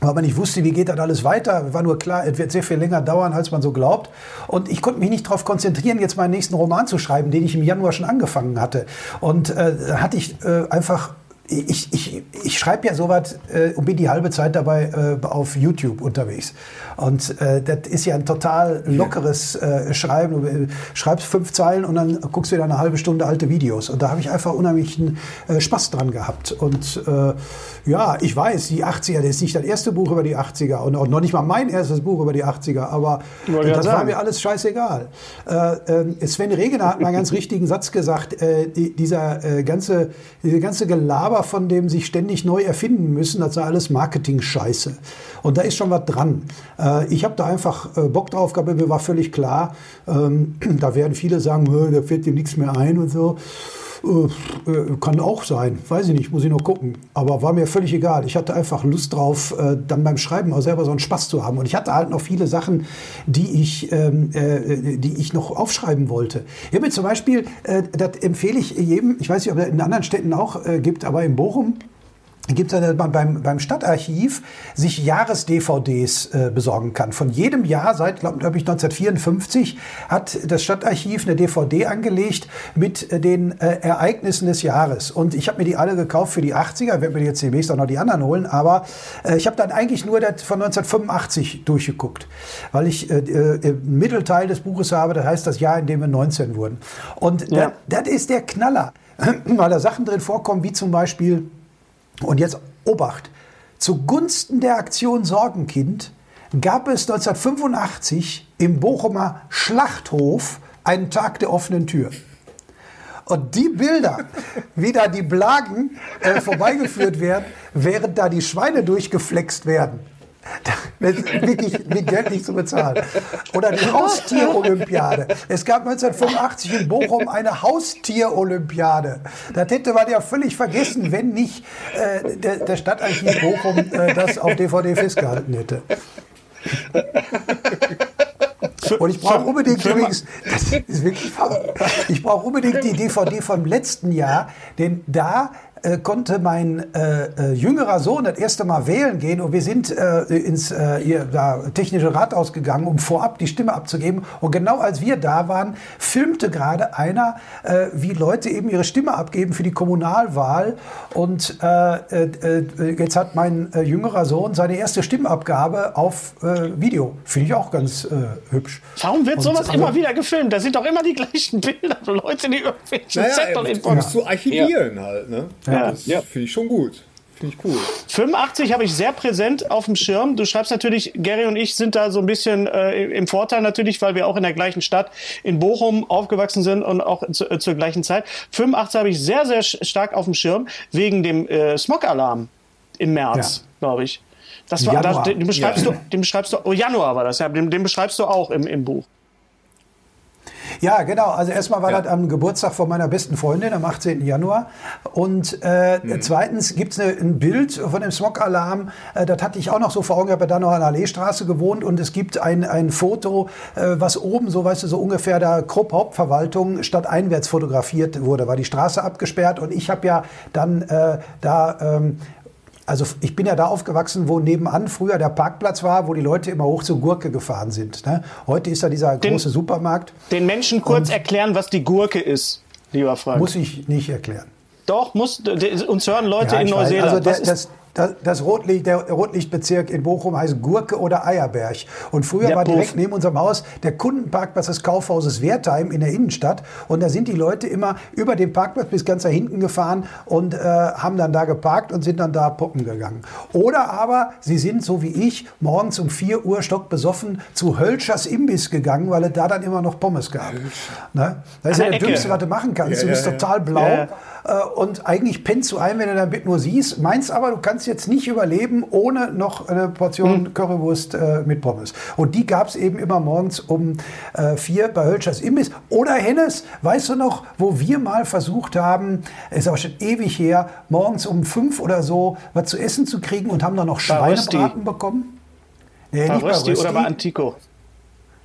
weil man nicht wusste, wie geht das alles weiter. War nur klar, es wird sehr viel länger dauern, als man so glaubt. Und ich konnte mich nicht darauf konzentrieren, jetzt meinen nächsten Roman zu schreiben, den ich im Januar schon angefangen hatte. Und äh, hatte ich äh, einfach ich, ich, ich schreibe ja sowas äh, und bin die halbe Zeit dabei äh, auf YouTube unterwegs. Und äh, das ist ja ein total lockeres äh, Schreiben. Du äh, schreibst fünf Zeilen und dann guckst du dir eine halbe Stunde alte Videos. Und da habe ich einfach unheimlichen äh, Spaß dran gehabt. Und äh, ja, ich weiß, die 80er, das ist nicht das erste Buch über die 80er und auch noch nicht mal mein erstes Buch über die 80er, aber äh, das war mir alles scheißegal. Äh, äh, Sven Regener hat mal einen ganz richtigen Satz gesagt, äh, die, dieser äh, ganze, diese ganze Gelaber von dem sich ständig neu erfinden müssen, das sei alles Marketing-Scheiße. Und da ist schon was dran. Äh, ich habe da einfach äh, Bock drauf gehabt, mir war völlig klar, ähm, da werden viele sagen, da fällt dir nichts mehr ein und so. Äh, äh, kann auch sein, weiß ich nicht, muss ich noch gucken. Aber war mir völlig egal. Ich hatte einfach Lust drauf, äh, dann beim Schreiben auch selber so einen Spaß zu haben. Und ich hatte halt noch viele Sachen, die ich, ähm, äh, die ich noch aufschreiben wollte. Ich habe zum Beispiel, das empfehle ich jedem, ich weiß nicht, ob es in anderen Städten auch gibt, aber in Bochum gibt es man beim, beim Stadtarchiv sich Jahres-DVDs äh, besorgen kann. Von jedem Jahr, seit, glaube glaub ich, 1954, hat das Stadtarchiv eine DVD angelegt mit äh, den äh, Ereignissen des Jahres. Und ich habe mir die alle gekauft für die 80er, werde mir jetzt demnächst auch noch die anderen holen, aber äh, ich habe dann eigentlich nur das von 1985 durchgeguckt, weil ich äh, äh, im Mittelteil des Buches habe, das heißt das Jahr, in dem wir 19 wurden. Und ja. das ist der Knaller, weil da Sachen drin vorkommen, wie zum Beispiel und jetzt Obacht. Zugunsten der Aktion Sorgenkind gab es 1985 im Bochumer Schlachthof einen Tag der offenen Tür. Und die Bilder, wie da die Blagen äh, vorbeigeführt werden, während da die Schweine durchgeflext werden, wirklich mit Geld nicht zu bezahlen. Oder die Haustier-Olympiade. Es gab 1985 in Bochum eine Haustier-Olympiade. Das hätte man ja völlig vergessen, wenn nicht äh, der, der Stadtarchiv Bochum äh, das auf DVD festgehalten hätte. Und ich brauche unbedingt übrigens, das ist wirklich ich brauche unbedingt die DVD vom letzten Jahr, denn da äh, konnte mein äh, äh, jüngerer Sohn das erste Mal wählen gehen und wir sind äh, ins äh, ihr, da, technische Rathaus gegangen, um vorab die Stimme abzugeben. Und genau als wir da waren, filmte gerade einer, äh, wie Leute eben ihre Stimme abgeben für die Kommunalwahl. Und jetzt hat mein jüngerer Sohn seine erste Stimmabgabe auf Video. Finde ich auch ganz hübsch. Warum wird sowas also, immer wieder gefilmt? Da sind doch immer die gleichen Bilder von Leuten, die irgendwelche naja, Zettel in musst du archivieren ja. halt, ne? Ja, das ja. finde ich schon gut. Finde ich cool. 85 habe ich sehr präsent auf dem Schirm. Du schreibst natürlich, Gary und ich sind da so ein bisschen äh, im Vorteil natürlich, weil wir auch in der gleichen Stadt in Bochum aufgewachsen sind und auch zu, äh, zur gleichen Zeit. 85 habe ich sehr, sehr stark auf dem Schirm wegen dem äh, Smog-Alarm im März, ja. glaube ich. Das war, das, den, beschreibst ja. du, den beschreibst du, oh Januar war das, ja, den, den beschreibst du auch im, im Buch. Ja, genau. Also erstmal war ja. das am Geburtstag von meiner besten Freundin am 18. Januar. Und äh, mhm. zweitens gibt es ein Bild von dem Smog-Alarm. Äh, das hatte ich auch noch so vor Augen. Ich habe da noch an der Alleestraße gewohnt und es gibt ein, ein Foto, äh, was oben, so weißt du, so ungefähr der Krupp Hauptverwaltung statt einwärts fotografiert wurde. War die Straße abgesperrt und ich habe ja dann äh, da ähm, also ich bin ja da aufgewachsen, wo nebenan früher der Parkplatz war, wo die Leute immer hoch zur Gurke gefahren sind. Ne? Heute ist da dieser den, große Supermarkt. Den Menschen kurz erklären, was die Gurke ist, lieber Frank. Muss ich nicht erklären. Doch, muss, uns hören Leute ja, in Neuseeland. Also der, das, das, das Rotlicht, der Rotlichtbezirk in Bochum heißt Gurke oder Eierberg. Und früher der war Puff. direkt neben unserem Haus der Kundenparkplatz des Kaufhauses Wertheim in der Innenstadt. Und da sind die Leute immer über den Parkplatz bis ganz da hinten gefahren und äh, haben dann da geparkt und sind dann da poppen gegangen. Oder aber sie sind, so wie ich, morgens um 4 Uhr stockbesoffen zu Hölschers Imbiss gegangen, weil es da dann immer noch Pommes gab. Ne? Das ist ja der Dümmste, was du machen kannst. Ja, du bist ja, total blau. Ja. Äh, und eigentlich pennst du ein, wenn du dein Bett nur siehst. Meinst aber, du kannst jetzt nicht überleben ohne noch eine Portion mhm. Currywurst äh, mit Pommes. Und die gab es eben immer morgens um äh, vier bei Hölschers Imbiss. Oder Hennes, weißt du noch, wo wir mal versucht haben, ist aber schon ewig her, morgens um fünf oder so was zu essen zu kriegen und haben dann noch Schweinebraten bekommen? Nee, bei nicht bei Rösti oder bei Antico?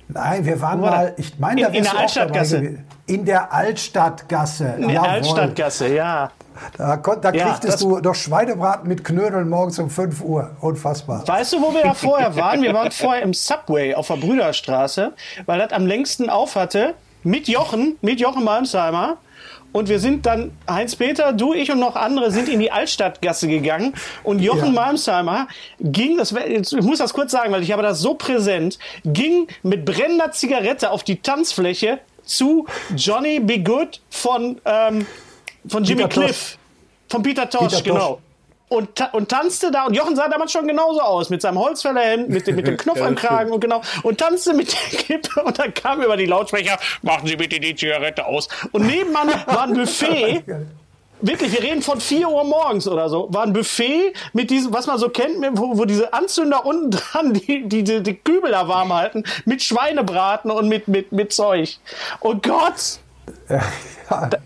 Nein, wir waren mal, ich meine, da in, in der Altstadtgasse. In der Altstadtgasse. In der Jawohl. Altstadtgasse, ja. Da, da kriegtest ja, du doch Schweinebraten mit Knödeln morgens um 5 Uhr. Unfassbar. Weißt du, wo wir da vorher waren? Wir waren vorher im Subway auf der Brüderstraße, weil das am längsten auf hatte. Mit Jochen, mit Jochen Malmsheimer. Und wir sind dann, Heinz-Peter, du, ich und noch andere sind in die Altstadtgasse gegangen. Und Jochen ja. Malmsheimer ging, das, ich muss das kurz sagen, weil ich habe das so präsent, ging mit brennender Zigarette auf die Tanzfläche zu Johnny Be Good von, ähm, von Jimmy Peter Cliff. Tosh. Von Peter Tosh, Peter genau. Tosh und, und tanzte da. Und Jochen sah damals schon genauso aus, mit seinem Holzfällerhemd, mit, dem, mit dem Knopf am Kragen und genau. Und tanzte mit der Kippe und dann kam über die Lautsprecher, machen Sie bitte die Zigarette aus. Und nebenan war ein Buffet. Wirklich, wir reden von 4 Uhr morgens oder so, war ein Buffet mit diesem, was man so kennt, wo, wo diese Anzünder unten dran die, die, die, die Kübel da warm halten, mit Schweinebraten und mit, mit, mit Zeug. Oh Gott! Ja, da,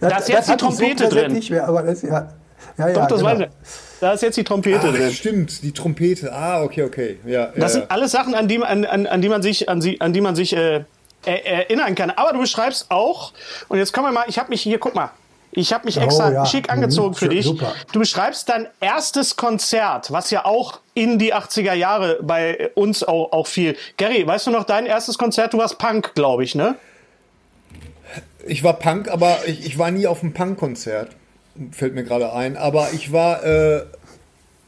da ist jetzt die Trompete drin. Nicht mehr, aber das, ja. Ja, ja, Doch, das genau. weiß ich. Da ist jetzt die Trompete Ach, drin. Stimmt, die Trompete. Ah, okay, okay. Ja, das ja, sind alles Sachen, an die, an, an, an die man sich, an, an die man sich äh, erinnern kann. Aber du beschreibst auch, und jetzt kommen wir mal, ich habe mich hier, guck mal, ich habe mich oh, extra ja. schick angezogen mhm, für dich. Super. Du beschreibst dein erstes Konzert, was ja auch in die 80er Jahre bei uns auch, auch fiel. Gary, weißt du noch dein erstes Konzert? Du warst Punk, glaube ich, ne? Ich war Punk, aber ich, ich war nie auf einem Punk-Konzert fällt mir gerade ein. Aber ich war, äh,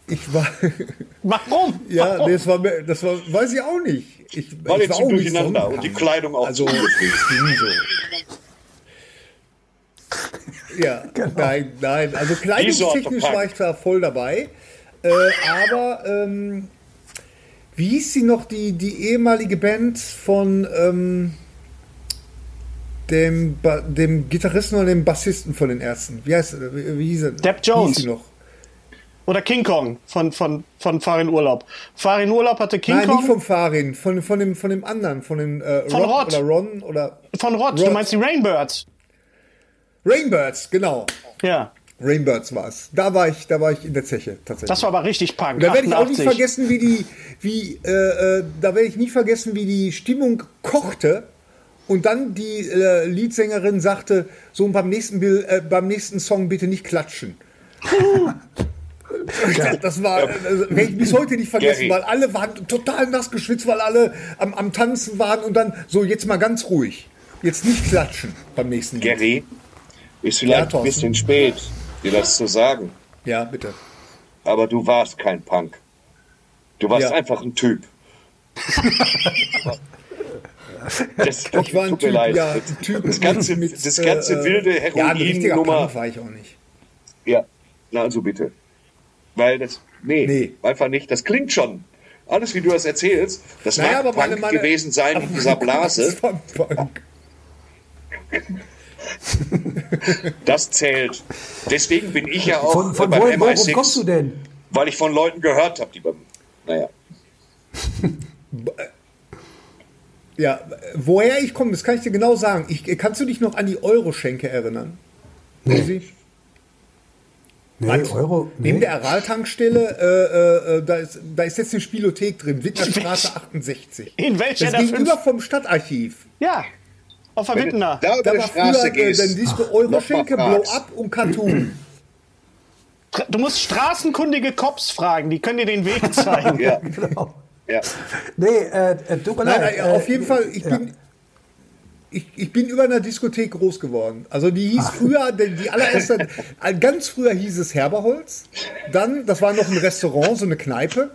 ich war. Warum? ja, Warum? das war, das war, weiß ich auch nicht. Ich, war ich war auch durcheinander und die Kleidung auch also. Ja, genau. nein, nein. Also kleidungstechnisch war ich zwar voll dabei, äh, aber ähm, wie hieß sie noch, die, die ehemalige Band von ähm, dem, dem Gitarristen oder dem Bassisten von den Ärzten. Wie heißt wie, wie hieß er? Depp Jones. Hieß noch? Oder King Kong von, von, von Farin Urlaub. Farin Urlaub hatte King Nein, Kong. Nein, nicht vom Farin, von, von, dem, von dem anderen, von dem äh, von Rod, oder Ron oder. Von Rod, Rod, du meinst die Rainbirds. Rainbirds, genau. Ja. Rainbirds war es. Da war ich, da war ich in der Zeche tatsächlich. Das war aber richtig Punk. da werde ich auch nicht vergessen, wie die, wie, äh, äh, da werde ich nie vergessen, wie die Stimmung kochte, und dann die äh, Leadsängerin sagte, so beim nächsten, Bild, äh, beim nächsten Song bitte nicht klatschen. Ja. Das war, also, werde ich bis heute nicht vergessen, Gary. weil alle waren total nass geschwitzt, weil alle am, am, Tanzen waren und dann so, jetzt mal ganz ruhig. Jetzt nicht klatschen beim nächsten Lied. Gary, ist vielleicht ja, ein bisschen spät, dir das zu sagen. Ja, bitte. Aber du warst kein Punk. Du warst ja. einfach ein Typ. Das tut, ich war ein typ, Ja, typ das ganze, mit, das ganze äh, wilde Heroin-Nummer. Ja, war ich auch nicht. Ja, na also bitte. Weil das, nee, nee, einfach nicht. Das klingt schon. Alles, wie du das erzählst, das naja, mag Punk meine, gewesen sein in dieser Blase. Das zählt. Deswegen bin ich ja auch von, von beim wo, MI6. Worum kommst du denn? Weil ich von Leuten gehört habe, die beim naja. Ja, woher ich komme, das kann ich dir genau sagen. Ich, kannst du dich noch an die Euro-Schenke erinnern? Nee. Nee, Euro, nee. Neben der Aral-Tankstelle, äh, äh, da, ist, da ist jetzt eine Spielothek drin, Wittnerstraße 68. In welcher das gegenüber vom Stadtarchiv. Ja, auf der Wittner. Da, da war früher, äh, dann siehst du Euro-Schenke, Blow-Up und Cartoon. Du musst straßenkundige Cops fragen, die können dir den Weg zeigen. ja, genau. Ja. Nee, äh, äh tut mir nein, leid. Nein, auf jeden Fall, ich ja. bin, ich, ich bin über einer Diskothek groß geworden. Also die hieß Ach. früher, die, die allererste, ganz früher hieß es Herberholz. Dann, das war noch ein Restaurant, so eine Kneipe.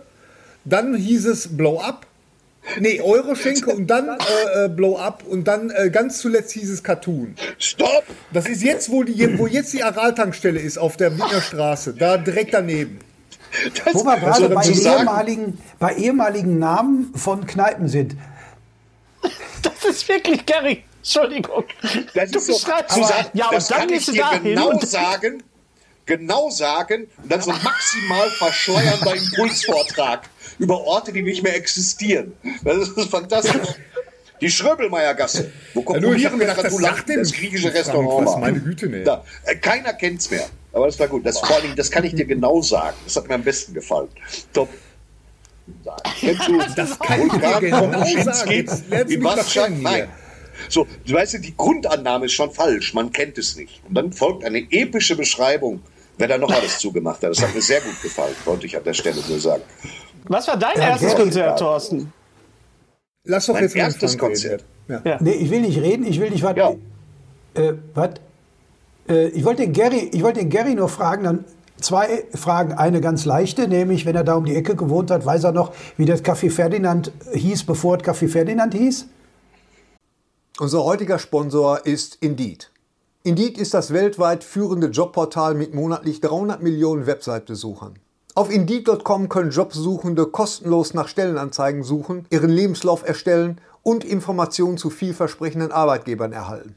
Dann hieß es Blow Up. Nee, Euroschenke und dann äh, äh, Blow Up und dann äh, ganz zuletzt hieß es Cartoon. Stopp! Das ist jetzt, wo, die, wo jetzt die Araltankstelle ist, auf der Wiener Straße, da direkt daneben. Das, wo wir gerade bei ehemaligen, bei ehemaligen Namen von Kneipen sind. Das ist wirklich Gary. Entschuldigung. Das du ist so, schreibst, aber, sagen, ja, das dann kann ich dir genau sagen, genau sagen und dann so maximal verschleiernder Impulsvortrag über Orte, die nicht mehr existieren. Das ist fantastisch. Die Schröbelmeiergasse, wo konkurrieren ja, Gratulanten das griechische Restaurant war. Meine Güte, nee. Da, äh, keiner kennt's mehr. Aber das war gut. Das, vor allem, das kann ich dir genau sagen. Das hat mir am besten gefallen. Top. Kennst du das kann ich dir genau sagen. Wie Bastian? Nein. So, du weißt, die Grundannahme ist schon falsch. Man kennt es nicht. Und dann folgt eine epische Beschreibung, wer da noch alles zugemacht hat. Das hat mir sehr gut gefallen, wollte ich an der Stelle nur sagen. Was war dein ja, erstes Konzert, Thorsten? Lass doch mein jetzt erstes Konzert. Ja. Nee, ich will nicht reden, ich will nicht was. Ja. Äh, was? Äh, ich wollte den Gary, ich wollte den Gary nur fragen, dann zwei Fragen. Eine ganz leichte, nämlich, wenn er da um die Ecke gewohnt hat, weiß er noch, wie das Café Ferdinand hieß, bevor es Café Ferdinand hieß? Unser heutiger Sponsor ist Indeed. Indeed ist das weltweit führende Jobportal mit monatlich 300 Millionen Website-Besuchern. Auf Indeed.com können Jobsuchende kostenlos nach Stellenanzeigen suchen, ihren Lebenslauf erstellen und Informationen zu vielversprechenden Arbeitgebern erhalten.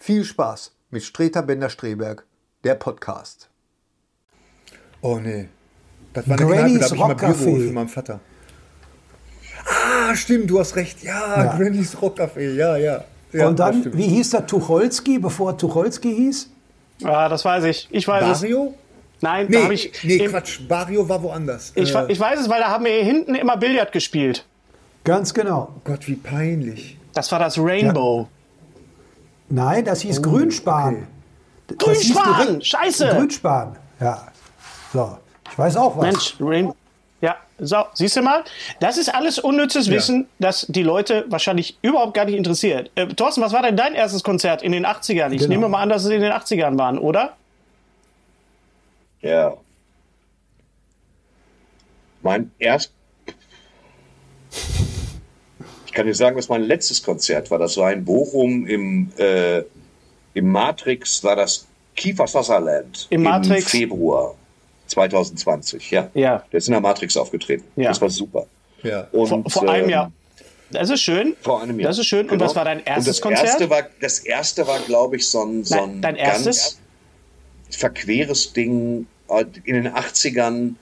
viel Spaß mit Streter Bender-Streberg, der Podcast. Oh nee, das war eine Kneipe, da habe ich mal Bier für meinen Vater. Ah, stimmt, du hast recht. Ja, ja. Granny's Rockcafé, ja, ja. ja und dann, wie hieß der Tucholsky, bevor Tucholsky hieß? Ah, das weiß ich. Ich weiß Barrio? es. Nein, nee, da habe ich. Nee, Quatsch, Barrio war woanders. Ich, äh, ich weiß es, weil da haben wir hinten immer Billard gespielt. Ganz genau. Oh Gott, wie peinlich. Das war das Rainbow. Ja. Nein, das hieß oh, Grünspan. Okay. Grünspan! Scheiße! Grünspan, ja. So, ich weiß auch was. Mensch, Rainbow. Ja, so, siehst du mal? Das ist alles unnützes ja. Wissen, das die Leute wahrscheinlich überhaupt gar nicht interessiert. Äh, Thorsten, was war denn dein erstes Konzert in den 80ern? Ich genau. nehme mal an, dass es in den 80ern waren, oder? Ja. Mein erst. Ich kann dir sagen, was mein letztes Konzert war. Das war in Bochum im, äh, im Matrix, war das Kiefer Sutherland. Im Matrix. Februar. 2020, ja. ja. Der ist in der Matrix aufgetreten. Ja. Das war super. Ja. Und, vor, vor einem ähm, Jahr. Das ist schön. Vor einem Jahr. Das ist schön. Genau. Und was war dein erstes das Konzert? Erste war, das erste war, glaube ich, so ein, so ein Nein, ganz verqueres Ding. In den 80ern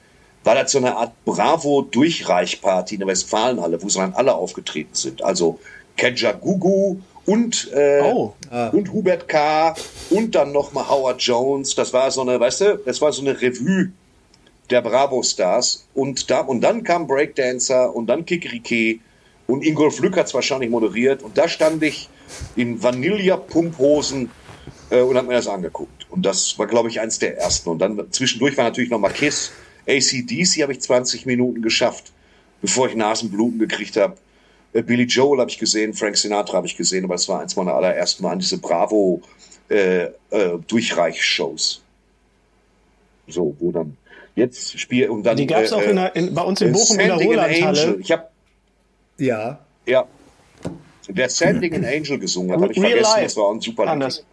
war das so eine Art Bravo-Durchreichparty in der Westfalenhalle, wo so dann alle aufgetreten sind. Also Kedja Gugu und, äh, oh. ah. und Hubert K. und dann nochmal Howard Jones. Das war so eine, weißt du, das war so eine Revue der Bravo-Stars. Und, da, und dann kam Breakdancer und dann Kikrike Und Ingolf Lück hat es wahrscheinlich moderiert. Und da stand ich in Vanilla-Pumphosen äh, und habe mir das angeguckt. Und das war, glaube ich, eins der ersten. Und dann zwischendurch war natürlich noch mal Kiss. ACDC habe ich 20 Minuten geschafft, bevor ich Nasenbluten gekriegt habe. Äh, Billy Joel habe ich gesehen, Frank Sinatra habe ich gesehen, aber es war eins meiner allerersten Mal an diese Bravo äh, äh, Durchreichshows. So, wo dann jetzt Spiel und dann. Die gab es auch in der, in, bei uns in Bochum in der Rolandhalle. Ich habe ja. Ja. Der Sanding an Angel gesungen hat, habe ich Real vergessen, life. das war ein super Lied.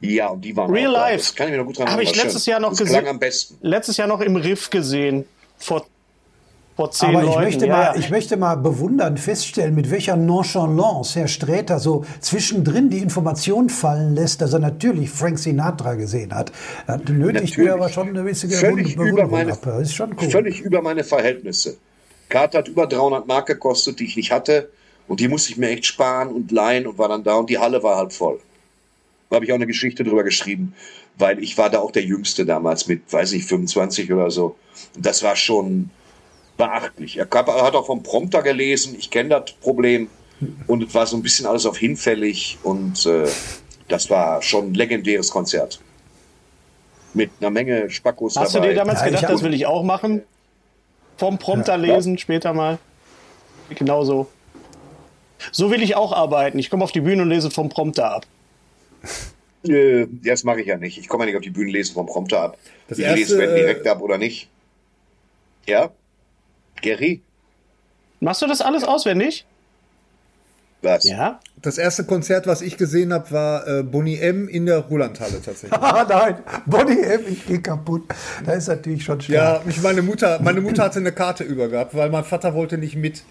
Ja, und die waren Real auch Life. Das kann ich mir noch gut dran Habe ich letztes Jahr noch gesehen. am besten. Letztes Jahr noch im Riff gesehen. Vor vor zehn Aber ich Leuten. möchte, ja, mal, ja. ich möchte mal bewundern, feststellen, mit welcher Nonchalance Herr Sträter so zwischendrin die Information fallen lässt, dass er natürlich Frank Sinatra gesehen hat. Das nötigt mir aber schon eine gewisse völlig über meine, ab. Das ist schon cool. Völlig über meine Verhältnisse. Karte hat über 300 Mark gekostet, die ich nicht hatte. Und die musste ich mir echt sparen und leihen und war dann da. Und die Halle war halb voll. Da habe ich auch eine Geschichte drüber geschrieben, weil ich war da auch der Jüngste damals mit, weiß ich, 25 oder so. Und das war schon beachtlich. Er hat auch vom Prompter gelesen, ich kenne das Problem und es war so ein bisschen alles auf hinfällig und äh, das war schon ein legendäres Konzert. Mit einer Menge Spackos Hast dabei. du dir damals Ja, gedacht, hab- das will ich auch machen? Vom Prompter lesen, später mal. Genauso. So will ich auch arbeiten. Ich komme auf die Bühne und lese vom Prompter ab. Äh, das mache ich ja nicht. Ich komme ja nicht auf die Bühne lesen vom Prompter ab. Das ich erste, lese wenn äh, direkt ab oder nicht. Ja? Gary? Machst du das alles auswendig? Was? Ja. Das erste Konzert, was ich gesehen habe, war äh, Bonnie M. in der Rolandhalle tatsächlich. Ah, nein, Bonnie M, ich gehe kaputt. Da ist natürlich schon Ja, stark. mich meine Mutter, meine Mutter hatte eine Karte über gehabt, weil mein Vater wollte nicht mit.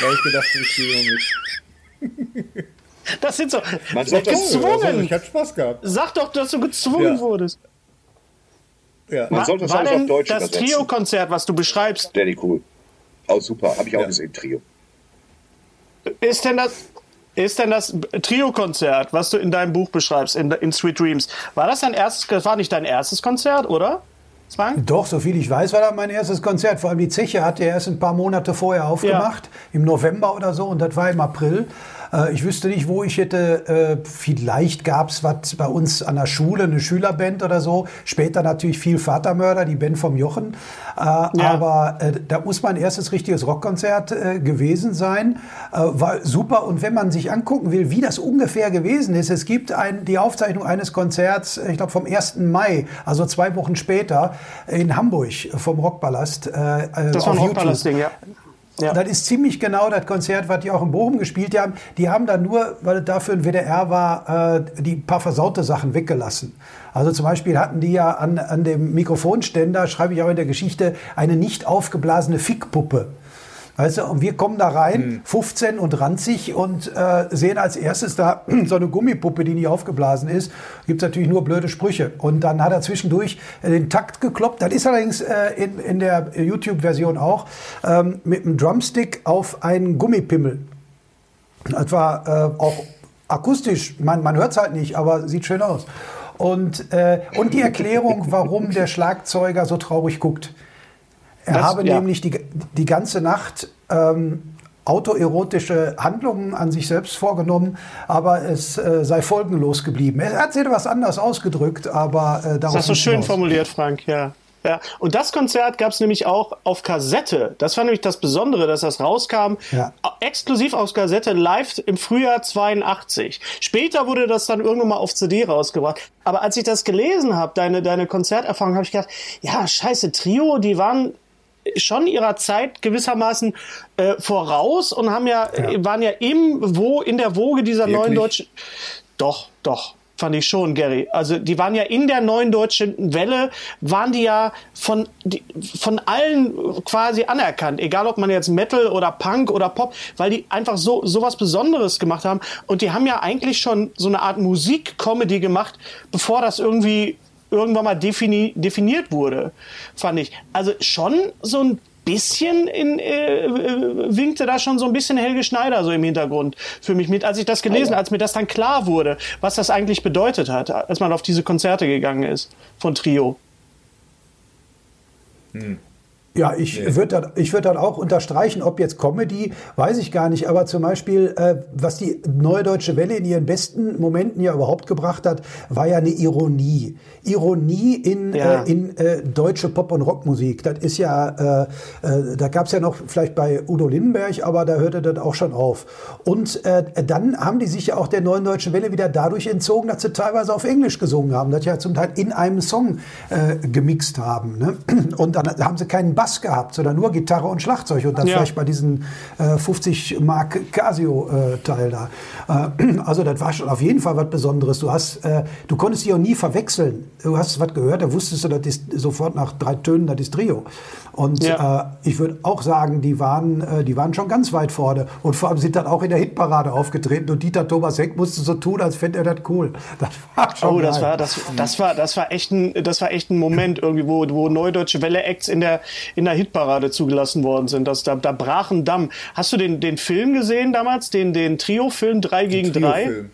Habe ich gedacht, ich gehe mit. Das sind so. Man sollte- gezwungen. Also, ich hatte Spaß gehabt. Sag doch, dass du gezwungen Ja. wurdest. Ja. Man sollte es War alles auf denn Deutsch das. Trio-Konzert, was du beschreibst, Daddy cool. Oh, super. Habe ich auch Ja. gesehen, Trio. ist denn das. Ist denn das Trio-Konzert, was du in deinem Buch beschreibst, in, in Sweet Dreams, war das dein erstes, das war nicht dein erstes Konzert, oder? Zwang? Doch, soviel ich weiß, war das mein erstes Konzert. Vor allem die Zeche hat ja erst ein paar Monate vorher aufgemacht, im November oder so, und das war im April. Äh, Ich wüsste nicht, wo ich hätte, äh, vielleicht gab es was bei uns an der Schule, eine Schülerband oder so. Später natürlich viel Vatermörder, die Band vom Jochen. Äh, Aber äh, da muss mein erstes richtiges Rockkonzert äh, gewesen sein. War super. Und wenn man sich angucken will, wie das ungefähr gewesen ist, es gibt ein, die Aufzeichnung eines Konzerts, ich glaube vom 1. Mai, also zwei Wochen später, in Hamburg vom Rockpalast. äh, Das war ein. Rockpalast-Ding, ja. Ja. Das ist ziemlich genau das Konzert, was die auch in Bochum gespielt haben. Die haben da nur, weil es dafür ein WDR war, äh, die paar versaute Sachen weggelassen. Also zum Beispiel hatten die ja an, an dem Mikrofonständer, schreibe ich auch in der Geschichte, eine nicht aufgeblasene Fickpuppe. Weißt du, und wir kommen da rein, 15 und ranzig und äh, sehen als erstes da so eine Gummipuppe, die nicht aufgeblasen ist. Gibt natürlich nur blöde Sprüche. Und dann hat er zwischendurch äh, den Takt gekloppt. Das ist allerdings äh, in, in der YouTube-Version auch ähm, mit einem Drumstick auf einen Gummipimmel. Das war äh, auch akustisch, man, man hört es halt nicht, aber sieht schön aus. Und, äh, und die Erklärung, warum der Schlagzeuger so traurig guckt. Er Das- habe ja. nämlich die, die ganze Nacht ähm, autoerotische Handlungen an sich selbst vorgenommen, aber es äh, sei folgenlos geblieben. Er hat sich etwas anders ausgedrückt, aber äh, darauf Das hast du schön hinaus. formuliert, Frank, ja. Ja, und das Konzert gab es nämlich auch auf Kassette. Das war nämlich das Besondere, dass das rauskam, Ja. exklusiv aus Kassette, live im Frühjahr 82. Später wurde das dann irgendwann mal auf CD rausgebracht. Aber als ich das gelesen habe, deine, deine Konzerterfahrung, habe ich gedacht, ja, scheiße, Trio, die waren schon ihrer Zeit gewissermaßen äh, voraus und haben ja, äh, waren ja im, wo, in der Woge dieser neuen Wirklich? deutschen. Doch, doch. Fand ich schon, Gary. Also die waren ja in der neuen deutschen Welle, waren die ja von, die, von allen quasi anerkannt, egal ob man jetzt Metal oder Punk oder Pop, weil die einfach so sowas Besonderes gemacht haben. Und die haben ja eigentlich schon so eine Art Musik-Comedy gemacht, bevor das irgendwie irgendwann mal defini definiert wurde, fand ich. Also schon so ein bisschen in, äh, äh, winkte da schon so ein bisschen Helge Schneider so im Hintergrund für mich mit, als ich das gelesen, als mir das dann klar wurde, was das eigentlich bedeutet hat, als man auf diese Konzerte gegangen ist von Trio. Ja, ich nee. würde ich würd dann auch unterstreichen, ob jetzt Comedy, weiß ich gar nicht, aber zum Beispiel, äh, was die Neue Deutsche Welle in ihren besten Momenten ja überhaupt gebracht hat, war ja eine Ironie. Ironie in, ja. äh, in äh, deutsche Pop- und Rockmusik. Das ist ja, äh, äh, da gab es ja noch vielleicht bei Udo Lindenberg, aber da hörte das auch schon auf. Und äh, dann haben die sich ja auch der Neuen Deutschen Welle wieder dadurch entzogen, dass sie teilweise auf Englisch gesungen haben, dass sie ja zum Teil in einem Song äh, gemixt haben. Ne? Und dann haben sie keinen Bass gehabt, sondern nur Gitarre und Schlagzeug und dann ja. vielleicht bei diesem äh, 50 Mark Casio äh, Teil da. Äh, also das war schon auf jeden Fall was Besonderes. Du hast, äh, du konntest die auch nie verwechseln. Du hast was gehört, da wusstest du, das ist sofort nach drei Tönen, das ist Trio. Und ja. äh, ich würde auch sagen, die waren, äh, die waren schon ganz weit vorne. Und vor allem sind dann auch in der Hitparade aufgetreten. Und Dieter Thomas Heck musste so tun, als fände er das cool. Das war schon oh, das war, das, das, war, das, war echt ein, das war echt ein Moment irgendwie, wo, wo Neudeutsche Welle-Acts in der, in der Hitparade zugelassen worden sind. Das, da, da brach ein Damm. Hast du den, den Film gesehen damals? Den, den Trio-Film 3 gegen 3?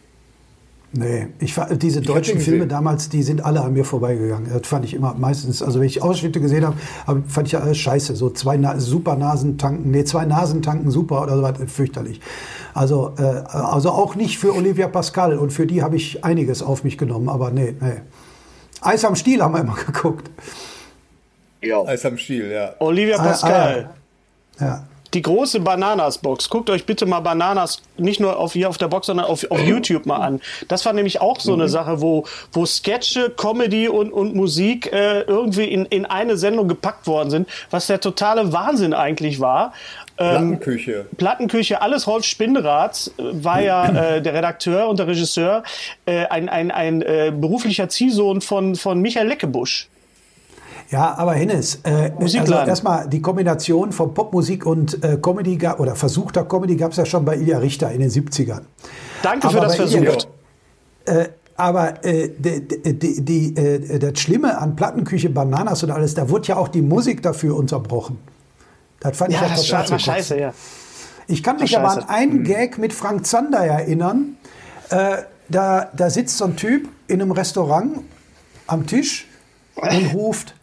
Nee, ich diese deutschen Filme damals, die sind alle an mir vorbeigegangen. Das fand ich immer meistens, also wenn ich Ausschnitte gesehen habe, fand ich ja alles scheiße. So zwei Na super Nasentanken, nee, zwei Nasentanken super oder so was, fürchterlich. Also, äh, also auch nicht für Olivia Pascal und für die habe ich einiges auf mich genommen, aber nee, nee. Eis am Stiel haben wir immer geguckt. Ja. Eis am Stiel, ja. Olivia Pascal. Ah, ah, ja die große Bananas-Box. Guckt euch bitte mal Bananas nicht nur auf hier auf der Box, sondern auf, auf YouTube mal an. Das war nämlich auch so eine mhm. Sache, wo, wo Sketche, Comedy und, und Musik äh, irgendwie in, in eine Sendung gepackt worden sind, was der totale Wahnsinn eigentlich war. Ähm, Plattenküche. Plattenküche, alles Rolf Spinrath äh, war ja äh, der Redakteur und der Regisseur, äh, ein, ein, ein äh, beruflicher Ziehsohn von, von Michael Leckebusch. Ja, aber Hennes, äh, also erstmal die Kombination von Popmusik und äh, Comedy oder versuchter Comedy gab es ja schon bei Ilja Richter in den 70ern. Danke aber für das Versuch. Äh, aber äh, die, die, die, äh, das Schlimme an Plattenküche, Bananas und alles, da wurde ja auch die Musik dafür unterbrochen. Das fand ja, ich ja das total war scheiße, ja. Ich kann mich aber an einen Gag mit Frank Zander erinnern. Äh, da, da sitzt so ein Typ in einem Restaurant am Tisch und ruft,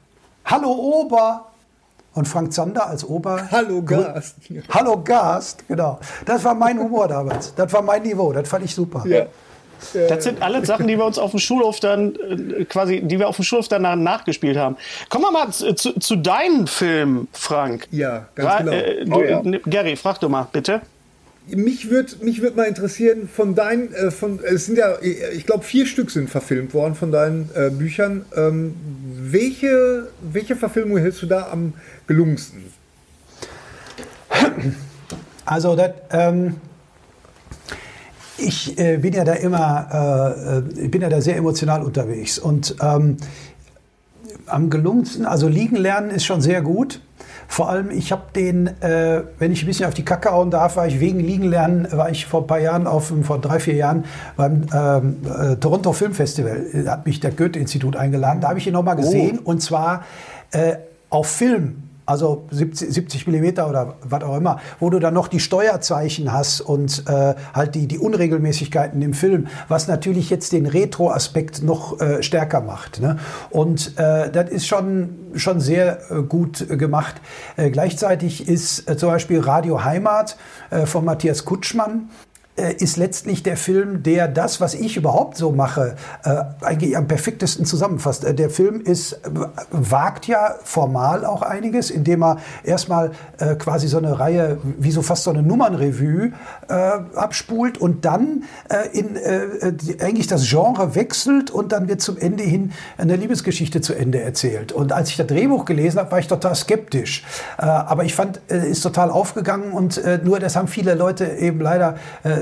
Hallo Ober. Und Frank Zander als Ober. Hallo Gast. Hallo Gast, genau. Das war mein Humor damals. Das war mein Niveau. Das fand ich super. Ja. Das sind alle Sachen, die wir uns auf dem Schulhof dann äh, quasi, die wir auf dem Schulhof dann nachgespielt haben. Kommen wir mal zu, zu, zu deinem Film, Frank. Ja, ganz Ra genau. Äh, du, oh, ja. Gary, frag du mal, bitte mich würde mich würd mal interessieren, von deinen, äh, von, es sind ja, ich glaube, vier Stück sind verfilmt worden von deinen äh, Büchern. Ähm, welche, welche Verfilmung hältst du da am gelungensten? Also, das, ähm, ich äh, bin ja da immer, äh, ich bin ja da sehr emotional unterwegs und ähm, am gelungensten, also liegen lernen ist schon sehr gut. Vor allem, ich habe den, äh, wenn ich ein bisschen auf die Kacke hauen darf, war ich wegen Liegen lernen, war ich vor ein paar Jahren, auf, vor drei, vier Jahren beim ähm, äh, Toronto Filmfestival, da hat mich der Goethe-Institut eingeladen. Da habe ich ihn nochmal gesehen oh. und zwar äh, auf Film also 70, 70 Millimeter oder was auch immer, wo du dann noch die Steuerzeichen hast und äh, halt die, die Unregelmäßigkeiten im Film, was natürlich jetzt den Retro-Aspekt noch äh, stärker macht. Ne? Und äh, das ist schon, schon sehr äh, gut gemacht. Äh, gleichzeitig ist äh, zum Beispiel Radio Heimat äh, von Matthias Kutschmann ist letztlich der Film, der das, was ich überhaupt so mache, äh, eigentlich am perfektesten zusammenfasst. Äh, der Film ist, äh, wagt ja formal auch einiges, indem er erstmal äh, quasi so eine Reihe, wie so fast so eine Nummernrevue äh, abspult und dann in, eigentlich das Genre wechselt und dann wird zum Ende hin eine Liebesgeschichte zu Ende erzählt. Und als ich das Drehbuch gelesen habe, war ich total skeptisch. aber ich fand, es ist total aufgegangen und nur das haben viele Leute eben leider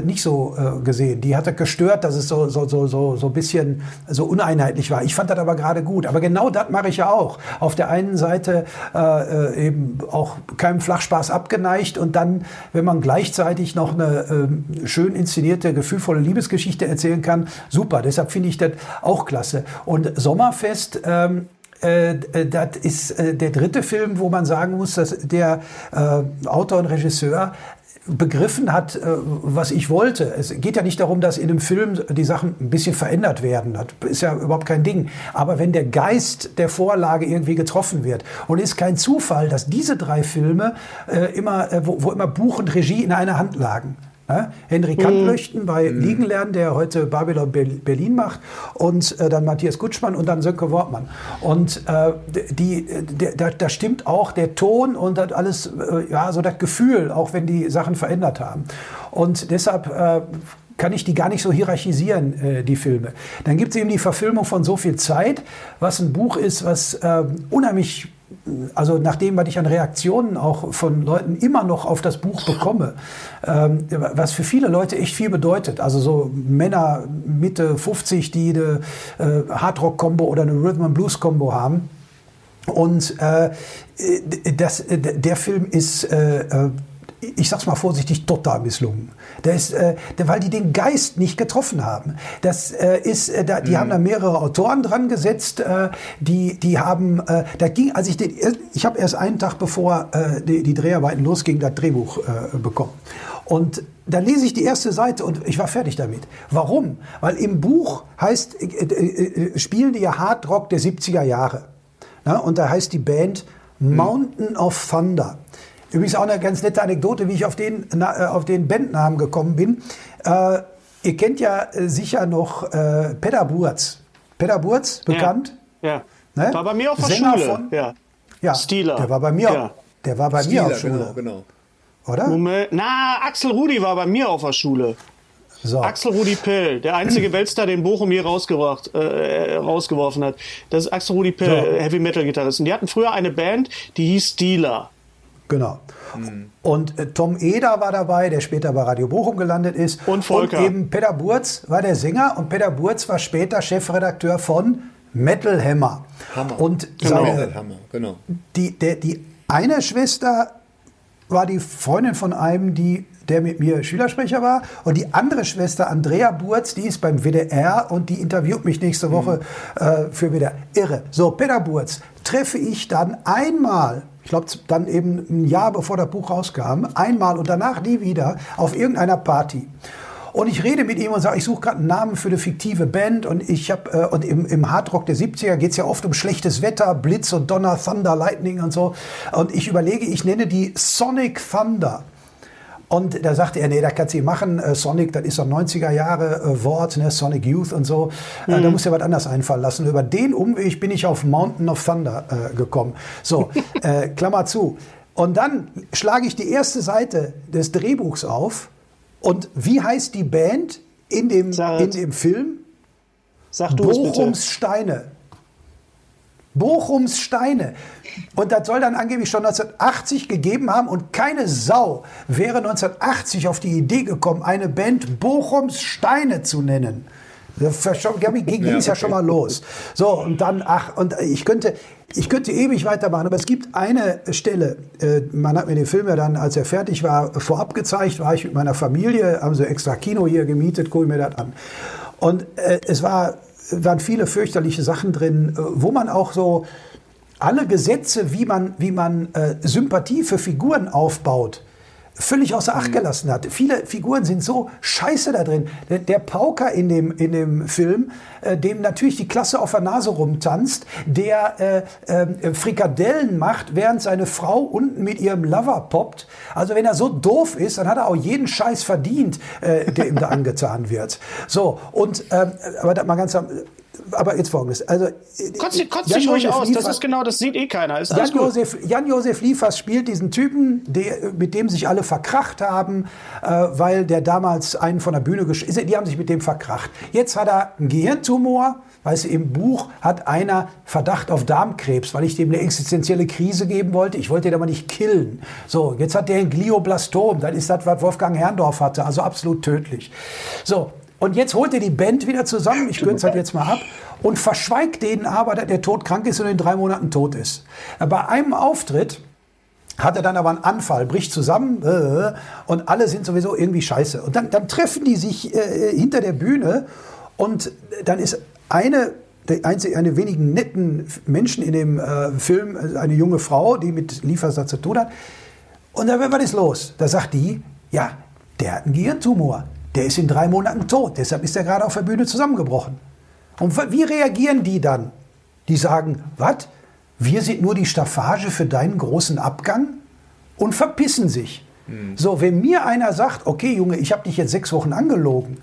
nicht so äh, gesehen. Die hatte gestört, dass es so, so, so, so, so ein bisschen so uneinheitlich war. Ich fand das aber gerade gut. Aber genau das mache ich ja auch. Auf der einen Seite äh, äh, eben auch keinem Flachspaß abgeneigt und dann, wenn man gleichzeitig noch eine äh, schön inszenierte, gefühlvolle Liebesgeschichte erzählen kann, super. Deshalb finde ich das auch klasse. Und Sommerfest, ähm, äh, äh, das ist der dritte Film, wo man sagen muss, dass der Autor und Regisseur begriffen hat, äh, was ich wollte. Es geht ja nicht darum, dass in einem Film die Sachen ein bisschen verändert werden. Das ist ja überhaupt kein Ding. Aber wenn der Geist der Vorlage irgendwie getroffen wird und ist kein Zufall, dass diese drei Filme äh, immer, äh, wo, wo immer Buch und Regie in einer Hand lagen. Ja, Henry Kantlöchten mhm. bei mhm. Liegen lernen, der heute Babylon Berlin macht, und äh, dann Matthias Gutschmann und dann Sönke Wortmann. Und äh, die, da, da stimmt auch der Ton und das alles, äh, ja, so das Gefühl, auch wenn die Sachen verändert haben. Und deshalb äh, kann ich die gar nicht so hierarchisieren, äh, die Filme. Dann gibt es eben die Verfilmung von So viel Zeit, was ein Buch ist, was äh, unheimlich also nach dem, was ich an Reaktionen auch von Leuten immer noch auf das Buch bekomme, ähm, was für viele Leute echt viel bedeutet. Also so Männer Mitte 50, die eine äh, Hardrock-Kombo oder eine Rhythm-and-Blues-Kombo haben. Und äh, das, der Film ist, äh, äh ich sag's mal vorsichtig, total misslungen. Der ist, äh, weil die den Geist nicht getroffen haben. Das äh, ist, äh, da, die mhm. haben da mehrere Autoren dran gesetzt, äh, die, die haben, äh, da ging, als ich den, ich habe erst einen Tag bevor äh, die, die Dreharbeiten losgingen, das Drehbuch äh, bekommen. Und dann lese ich die erste Seite und ich war fertig damit. Warum? Weil im Buch heißt, äh, äh, äh spielen die ja Hard Rock der 70er Jahre. Na, und da heißt die Band mhm. Mountain of Thunder. Übrigens auch eine ganz nette Anekdote, wie ich auf den, na, äh, auf den Bandnamen gekommen bin. Äh, ihr kennt ja äh, sicher noch äh, Peter Burz. Peter Burz, bekannt? Ja. ja. Ne? War bei mir auf der Sänger Schule. Von, ja. ja. Stieler. Der war bei mir, ja. der war bei Stieler, mir auf Schule. Genau, genau. Oder? Moment. Na, Axel Rudi war bei mir auf der Schule. So. Axel Rudi Pill, der einzige Weltstar, den Bochum hier rausgebracht, äh, rausgeworfen hat. Das ist Axel Rudi Pill, so. Heavy Metal Gitarrist. Und die hatten früher eine Band, die hieß Steeler. Genau. Mhm. Und äh, Tom Eder war dabei, der später bei Radio Bochum gelandet ist. Und Volker. Und eben Peter Burz war der Sänger und Peter Burz war später Chefredakteur von Metal Hammer. Hammer. Und genau. Metal Hammer, genau. Die, der, die eine Schwester war die Freundin von einem, die der mit mir Schülersprecher war. Und die andere Schwester, Andrea Burz, die ist beim WDR und die interviewt mich nächste Woche mhm. äh, für WDR. Irre. So, Peter Burz treffe ich dann einmal ich glaube, dann eben ein Jahr bevor das Buch rauskam, einmal und danach nie wieder auf irgendeiner Party. Und ich rede mit ihm und sage, ich suche gerade einen Namen für eine fiktive Band und ich habe äh, und im, im Hardrock der 70er geht es ja oft um schlechtes Wetter, Blitz und Donner, Thunder, Lightning und so. Und ich überlege, ich nenne die Sonic Thunder. Und da sagte er, nee, das kannst du machen. Äh, Sonic, das ist doch 90er Jahre äh, Wort, ne? Sonic Youth und so. Äh, mhm. Da muss ja was anderes einfallen lassen. Über den Umweg bin ich auf Mountain of Thunder äh, gekommen. So, äh, Klammer zu. Und dann schlage ich die erste Seite des Drehbuchs auf. Und wie heißt die Band in dem, in dem Film? Sag du Bochums Steine. Bochums Steine. Und das soll dann angeblich schon 1980 gegeben haben und keine Sau wäre 1980 auf die Idee gekommen, eine Band Bochums Steine zu nennen. Da ging es ja, schon mal los. So, und dann, ach, und ich könnte, ich könnte ewig weitermachen, aber es gibt eine Stelle, äh, man hat mir den Film ja dann, als er fertig war, vorab gezeigt, war ich mit meiner Familie, haben so extra Kino hier gemietet, gucke mir das an. Und äh, es war waren viele fürchterliche Sachen drin, äh, wo man auch so alle Gesetze, wie man, wie man äh, Sympathie für Figuren aufbaut, völlig außer Acht mhm. gelassen hat. Viele Figuren sind so scheiße da drin. Der, Pauker in dem, in dem Film, äh, dem natürlich die Klasse auf der Nase rumtanzt, der äh, äh, Frikadellen macht, während seine Frau unten mit ihrem Lover poppt. Also wenn er so doof ist, dann hat er auch jeden Scheiß verdient, äh, der ihm da angetan wird. So, und, ähm, aber da mal ganz am, aber jetzt folgendes. Also, kotzt, kotzt dich ruhig aus, Liefers, das ist genau, das sieht eh keiner. Ist Jan, Josef, Jan Josef Liefers spielt diesen Typen, der, mit dem sich alle verkracht haben, äh, weil der damals einen von der Bühne ist. Die haben sich mit dem verkracht. Jetzt hat er einen Gehirntumor. Weißt du, im Buch hat einer Verdacht auf Darmkrebs, weil ich dem eine existenzielle Krise geben wollte. Ich wollte den aber nicht killen. So, jetzt hat der ein Glioblastom. Das ist das, was Wolfgang Herrndorf hatte. Also absolut tödlich. So, und jetzt holt er die Band wieder zusammen, ich kürze halt jetzt mal ab, und verschweigt denen aber, dass der Tod krank ist und in drei Monaten tot ist. Bei einem Auftritt hat er dann aber einen Anfall, bricht zusammen äh, und alle sind sowieso irgendwie scheiße. Und dann, dann treffen die sich äh, hinter der Bühne und dann ist eine der einzige, eine wenigen netten Menschen in dem äh, Film, eine junge Frau, die mit Liefersatz zu tun hat. Und dann, was ist los? Da sagt die, Ja, der hat einen Gehirntumor. Der ist in drei Monaten tot. Deshalb ist er gerade auf der Bühne zusammengebrochen. Und wie reagieren die dann? Die sagen, was? Wir sind nur die Staffage für deinen großen Abgang? Und verpissen sich. Mhm. So, wenn mir einer sagt, okay Junge, ich habe dich jetzt sechs Wochen angelogen,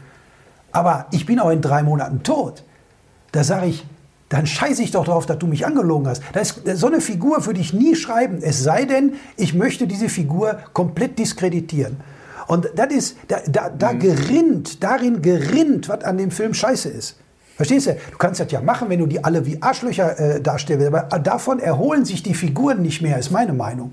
aber ich bin auch in drei Monaten tot, da sage ich, dann scheiße ich doch darauf, dass du mich angelogen hast. Das ist, so eine Figur würde ich nie schreiben, es sei denn, ich möchte diese Figur komplett diskreditieren. Und das ist, da, da, da mhm. gerinnt, darin gerinnt, was an dem Film scheiße ist. Verstehst du? Du kannst das ja machen, wenn du die alle wie Arschlöcher äh, darstellst, aber davon erholen sich die Figuren nicht mehr, ist meine Meinung.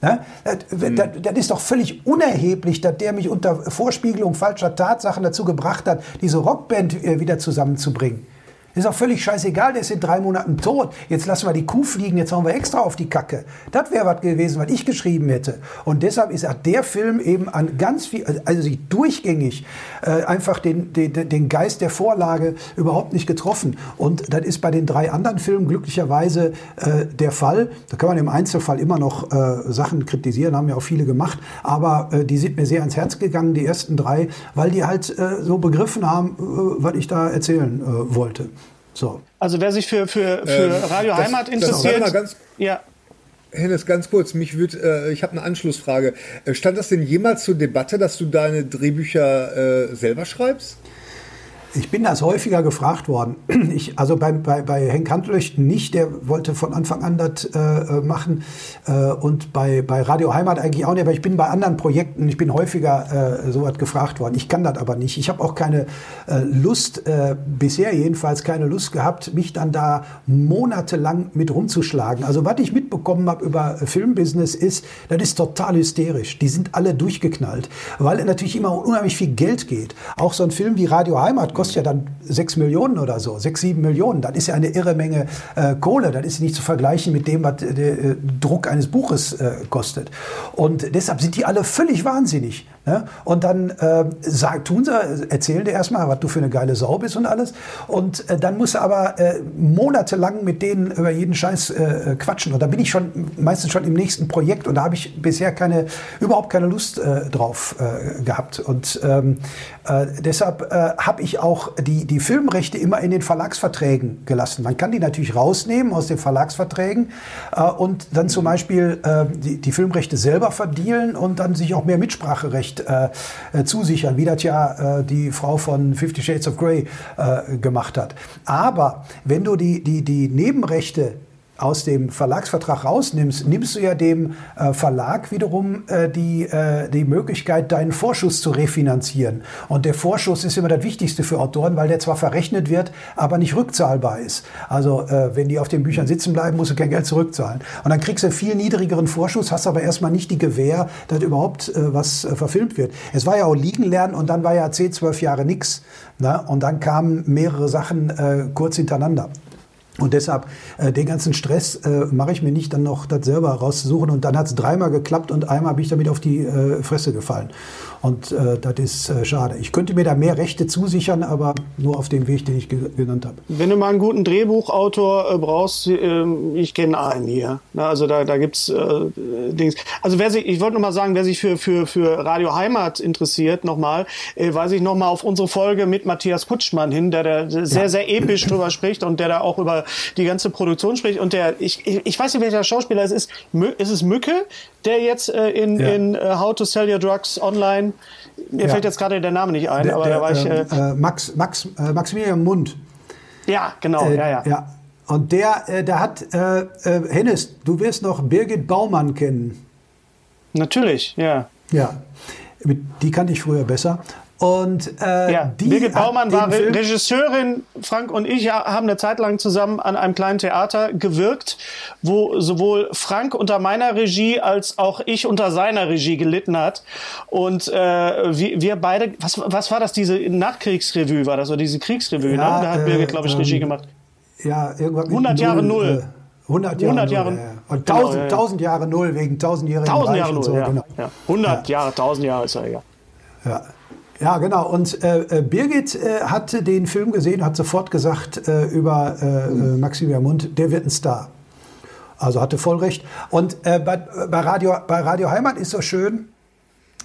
Ne? Das, mhm. das, das, ist doch völlig unerheblich, dass der mich unter Vorspiegelung falscher Tatsachen dazu gebracht hat, diese Rockband äh, wieder zusammenzubringen. Ist auch völlig scheißegal, der ist in drei Monaten tot. Jetzt lassen wir die Kuh fliegen, jetzt hauen wir extra auf die Kacke. Das wäre was gewesen, was ich geschrieben hätte. Und deshalb ist der Film eben an ganz viel, also sich durchgängig äh, einfach den, den, den Geist der Vorlage überhaupt nicht getroffen. Und das ist bei den drei anderen Filmen glücklicherweise äh, der Fall. Da kann man im Einzelfall immer noch äh, Sachen kritisieren, haben ja auch viele gemacht. Aber äh, die sind mir sehr ans Herz gegangen, die ersten drei, weil die halt äh, so begriffen haben, äh, was ich da erzählen wollte. So. Also wer sich für, für, für ähm, Radio das, Heimat interessiert. Das, ganz, ja. Hennes, ganz kurz, mich würd, äh, ich habe eine Anschlussfrage. Äh, stand das denn jemals zur Debatte, dass du deine Drehbücher äh, selber schreibst? Ich bin das häufiger gefragt worden. Ich, also bei, bei, bei Henk Handlöchten nicht, der wollte von Anfang an das äh, äh, machen. Äh, und bei, bei Radio Heimat eigentlich auch nicht. Aber ich bin bei anderen Projekten, ich bin häufiger äh, so was gefragt worden. Ich kann das aber nicht. Ich habe auch keine äh, Lust, äh, bisher jedenfalls keine Lust gehabt, mich dann da monatelang mit rumzuschlagen. Also was ich mitbekommen habe über Filmbusiness ist, das ist total hysterisch. Die sind alle durchgeknallt, weil natürlich immer unheimlich viel Geld geht. Auch so ein Film wie Radio Heimat kostet ja dann sechs Millionen oder so, sechs, sieben Millionen. Das ist ja eine irre Menge äh, Kohle. Das ist nicht zu vergleichen mit dem, was der äh, Druck eines Buches äh, kostet. Und deshalb sind die alle völlig wahnsinnig. Ne? Und dann äh, sag, tun sie, erzählen dir erstmal, was du für eine geile Sau bist und alles. Und äh, dann musst du aber äh, monatelang mit denen über jeden Scheiß äh, quatschen. Und da bin ich schon meistens schon im nächsten Projekt und da habe ich bisher keine, überhaupt keine Lust äh, drauf äh, gehabt. Und ähm, deshalb habe ich auch die, die Filmrechte immer in den Verlagsverträgen gelassen. Man kann die natürlich rausnehmen aus den Verlagsverträgen und dann zum Beispiel die, die Filmrechte selber verdienen und dann sich auch mehr Mitspracherecht äh, äh, zusichern, wie das ja äh, die Frau von Fifty Shades of Grey äh, gemacht hat. Aber wenn du die, die, die Nebenrechte aus dem Verlagsvertrag rausnimmst, nimmst du ja dem äh, Verlag wiederum äh, die, äh, die Möglichkeit, deinen Vorschuss zu refinanzieren. Und der Vorschuss ist immer das Wichtigste für Autoren, weil der zwar verrechnet wird, aber nicht rückzahlbar ist. Also äh, wenn die auf den Büchern sitzen bleiben, musst du kein Geld zurückzahlen. Und dann kriegst du einen viel niedrigeren Vorschuss, hast aber erstmal nicht die Gewähr, dass überhaupt äh, was äh, verfilmt wird. Es war ja auch liegen lernen und dann war ja 10, 12 Jahre nichts. Ne? Und dann kamen mehrere Sachen kurz hintereinander. Und deshalb, äh, den ganzen Stress äh, mache ich mir nicht dann noch das selber rauszusuchen. Und dann hat es dreimal geklappt und einmal bin ich damit auf die äh, Fresse gefallen. Und äh, das ist äh, schade. Ich könnte mir da mehr Rechte zusichern, aber nur auf dem Weg, den ich ge genannt habe. Wenn du mal einen guten Drehbuchautor äh, brauchst, ähm, ich kenne einen hier. Na, also da, da gibt es äh, Dings. Also wer sich, ich wollte noch mal sagen, wer sich für, für, für Radio Heimat interessiert, nochmal, äh, weise ich nochmal auf unsere Folge mit Matthias Kutschmann hin, der da sehr, ja. sehr episch drüber spricht und der da auch über die ganze Produktion spricht. Und der, ich, ich weiß nicht, welcher Schauspieler es ist. Ist es Mücke, der jetzt äh, in, ja. in uh, How to Sell Your Drugs Online mir ja. fällt jetzt gerade der Name nicht ein, der, aber der, da war ich. Ähm, äh, Max, Max, äh, Maximilian Mund. Ja, genau, äh, ja, ja. ja. Und der, äh, der hat, äh, äh, Hennes, du wirst noch Birgit Baumann kennen. Natürlich, ja. Ja, die kannte ich früher besser. Und äh, ja, die Birgit Baumann war Re Regisseurin. Frank und ich haben eine Zeit lang zusammen an einem kleinen Theater gewirkt, wo sowohl Frank unter meiner Regie als auch ich unter seiner Regie gelitten hat. Und äh, wir, wir beide, was, was war das? Diese Nachkriegsrevue war das oder diese Kriegsrevue? Ja, ne? Da hat Birgit, glaube ich, ähm, Regie gemacht. Ja, irgendwann 100 Jahre Null. 100 Jahre 100 Jahre, null, ja. Und 1000, genau, ja, 1000 Jahre Null wegen 1000-jährigen 1000 Jahre Null, so, genau. ja. 100 Jahre, 1000 Jahre ist ja egal. Ja. Ja, genau. Und äh, äh, Birgit äh, hatte den Film gesehen, hat sofort gesagt äh, über mhm. Maximilian Mund, der wird ein Star. Also hatte voll recht. Und bei, bei, Radio, bei Radio Heimat ist so schön,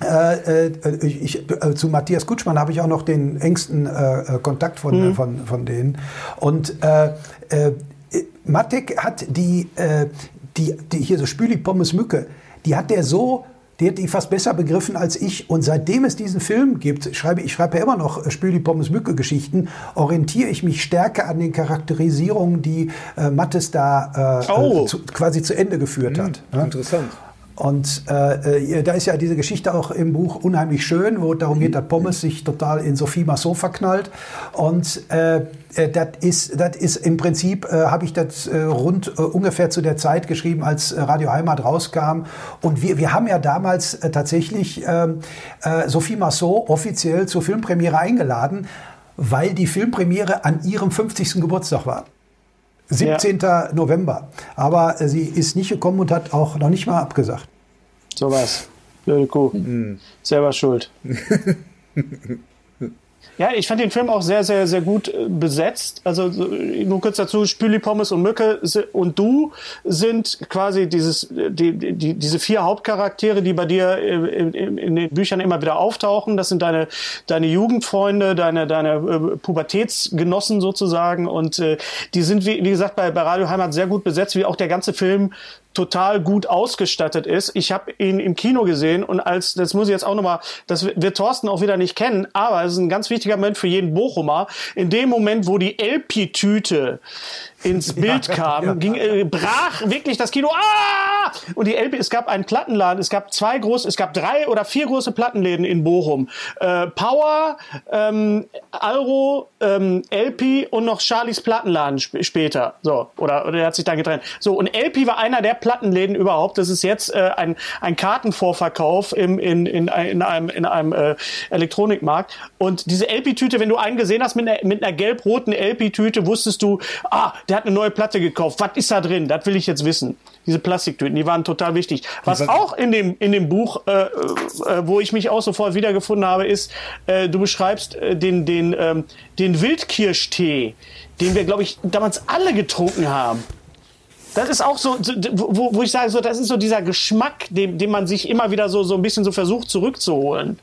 Äh, äh, ich, äh, zu Matthias Kutschmann habe ich auch noch den engsten Kontakt von, mhm. von, von denen. Und Matek hat die, die, die hier so Spüli Pommes Mücke, die hat der so die hat die fast besser begriffen als ich. Und seitdem es diesen Film gibt, schreibe, ich schreibe ja immer noch Spüli Pommes Mücke Geschichten, orientiere ich mich stärker an den Charakterisierungen, die äh, Mattes da äh, oh. zu, quasi zu Ende geführt hm, hat. Interessant. Und äh, äh, da ist ja diese Geschichte auch im Buch unheimlich schön, wo darum geht, dass Pommes sich total in Sophie Massot verknallt. Und äh, äh das ist, das ist im Prinzip, äh, habe ich das äh, rund äh, ungefähr zu der Zeit geschrieben, als Radio Heimat rauskam. Und wir, wir haben ja damals äh, tatsächlich äh, äh, Sophie Massot offiziell zur Filmpremiere eingeladen, weil die Filmpremiere an ihrem 50. Geburtstag war. 17. Ja. November. Aber äh, sie ist nicht gekommen und hat auch noch nicht mal abgesagt. So was. Blöde Kuh. Mhm. Selber schuld. Ja, ich fand den Film auch sehr, sehr, sehr gut äh, besetzt. Also nur kurz dazu, Spüli, Pommes und Mücke und du sind quasi dieses, die, die, diese vier Hauptcharaktere, die bei dir in, in, in, den Büchern immer wieder auftauchen. Das sind deine, deine Jugendfreunde, deine, deine äh, Pubertätsgenossen sozusagen. Und äh, die sind, wie, wie gesagt, bei, bei Radio Heimat sehr gut besetzt, wie auch der ganze Film total gut ausgestattet ist. Ich habe ihn im Kino gesehen und als, das muss ich jetzt auch nochmal, das wird Thorsten auch wieder nicht kennen, aber es ist ein ganz wichtiger Moment für jeden Bochumer. In dem Moment, wo die LP-Tüte ins Bild ja, kam, ja. Ging, äh, brach wirklich das Kino. Ah! Und die LP, es gab einen Plattenladen, es gab zwei große, es gab drei oder vier große Plattenläden in Bochum. Äh, Power, ähm, Alro, ähm, LP und noch Charlies Plattenladen sp später. So, oder, oder er hat sich dann getrennt. So, und LP war einer der Plattenläden überhaupt. Das ist jetzt äh, ein, ein Kartenvorverkauf im, in, in, in einem, in einem äh, Elektronikmarkt. Und diese LP-Tüte, wenn du einen gesehen hast mit einer, mit einer gelb-roten LP-Tüte, wusstest du, ah, der hat eine neue Platte gekauft. Was ist da drin? Das will ich jetzt wissen. Diese Plastiktüten, die waren total wichtig. Was auch in dem, in dem Buch, äh, äh, wo ich mich auch sofort wiedergefunden habe, ist, äh, du beschreibst äh, den, den, ähm, den Wildkirschtee, den wir, glaube ich, damals alle getrunken haben. Das ist auch so, wo, wo ich sage, so, das ist so dieser Geschmack, den, den man sich immer wieder so, so ein bisschen so versucht zurückzuholen.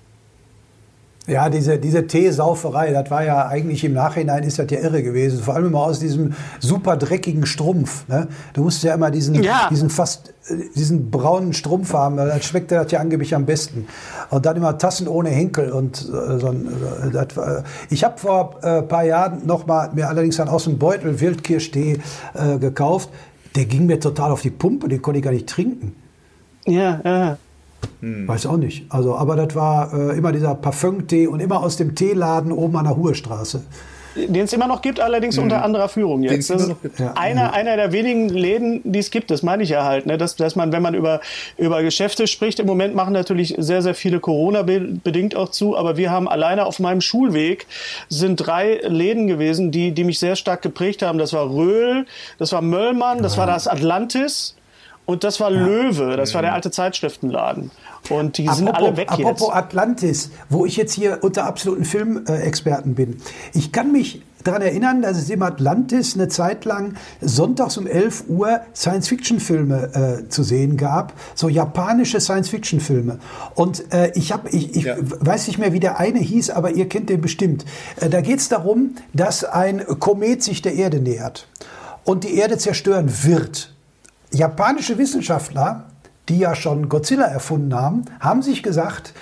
Ja, diese, diese Teesauferei, das war ja eigentlich im Nachhinein ist das ja irre gewesen. Vor allem immer aus diesem super dreckigen Strumpf. Ne? Du musst ja immer diesen, ja. diesen fast, diesen braunen Strumpf haben, dann schmeckt das ja angeblich am besten. Und dann immer Tassen ohne Henkel und äh, so ein, äh, das, äh, Ich habe vor ein paar Jahren noch mal mir allerdings dann aus dem Beutel Wildkirschtee äh, gekauft. Der ging mir total auf die Pumpe, den konnte ich gar nicht trinken. Ja, ja. Hm. Weiß auch nicht. Also, aber das war äh, immer dieser Parfümtee und immer aus dem Teeladen oben an der Huhestraße. Den es immer noch gibt, allerdings mhm. unter anderer Führung jetzt. Das ist ja. einer, mhm. einer der wenigen Läden, die es gibt, das meine ich ja halt, ne? dass, dass man, wenn man über, über Geschäfte spricht, im Moment machen natürlich sehr, sehr viele Corona-bedingt auch zu, aber wir haben alleine auf meinem Schulweg sind drei Läden gewesen, die, die mich sehr stark geprägt haben. Das war Röhl, das war Möllmann, das war das Atlantis und das war ja. Löwe, das war der alte Zeitschriftenladen. Und die sind alle weg apropos jetzt. Apropos Atlantis, wo ich jetzt hier unter absoluten Filmexperten bin. Ich kann mich daran erinnern, dass es im Atlantis eine Zeit lang sonntags um 11 Uhr Science-Fiction-Filme äh, zu sehen gab, so japanische Science-Fiction-Filme. Und äh, ich, hab, ich, ich ja. weiß nicht mehr, wie der eine hieß, aber ihr kennt den bestimmt. Äh, da geht es darum, dass ein Komet sich der Erde nähert und die Erde zerstören wird japanische Wissenschaftler, die ja schon Godzilla erfunden haben, haben sich gesagt,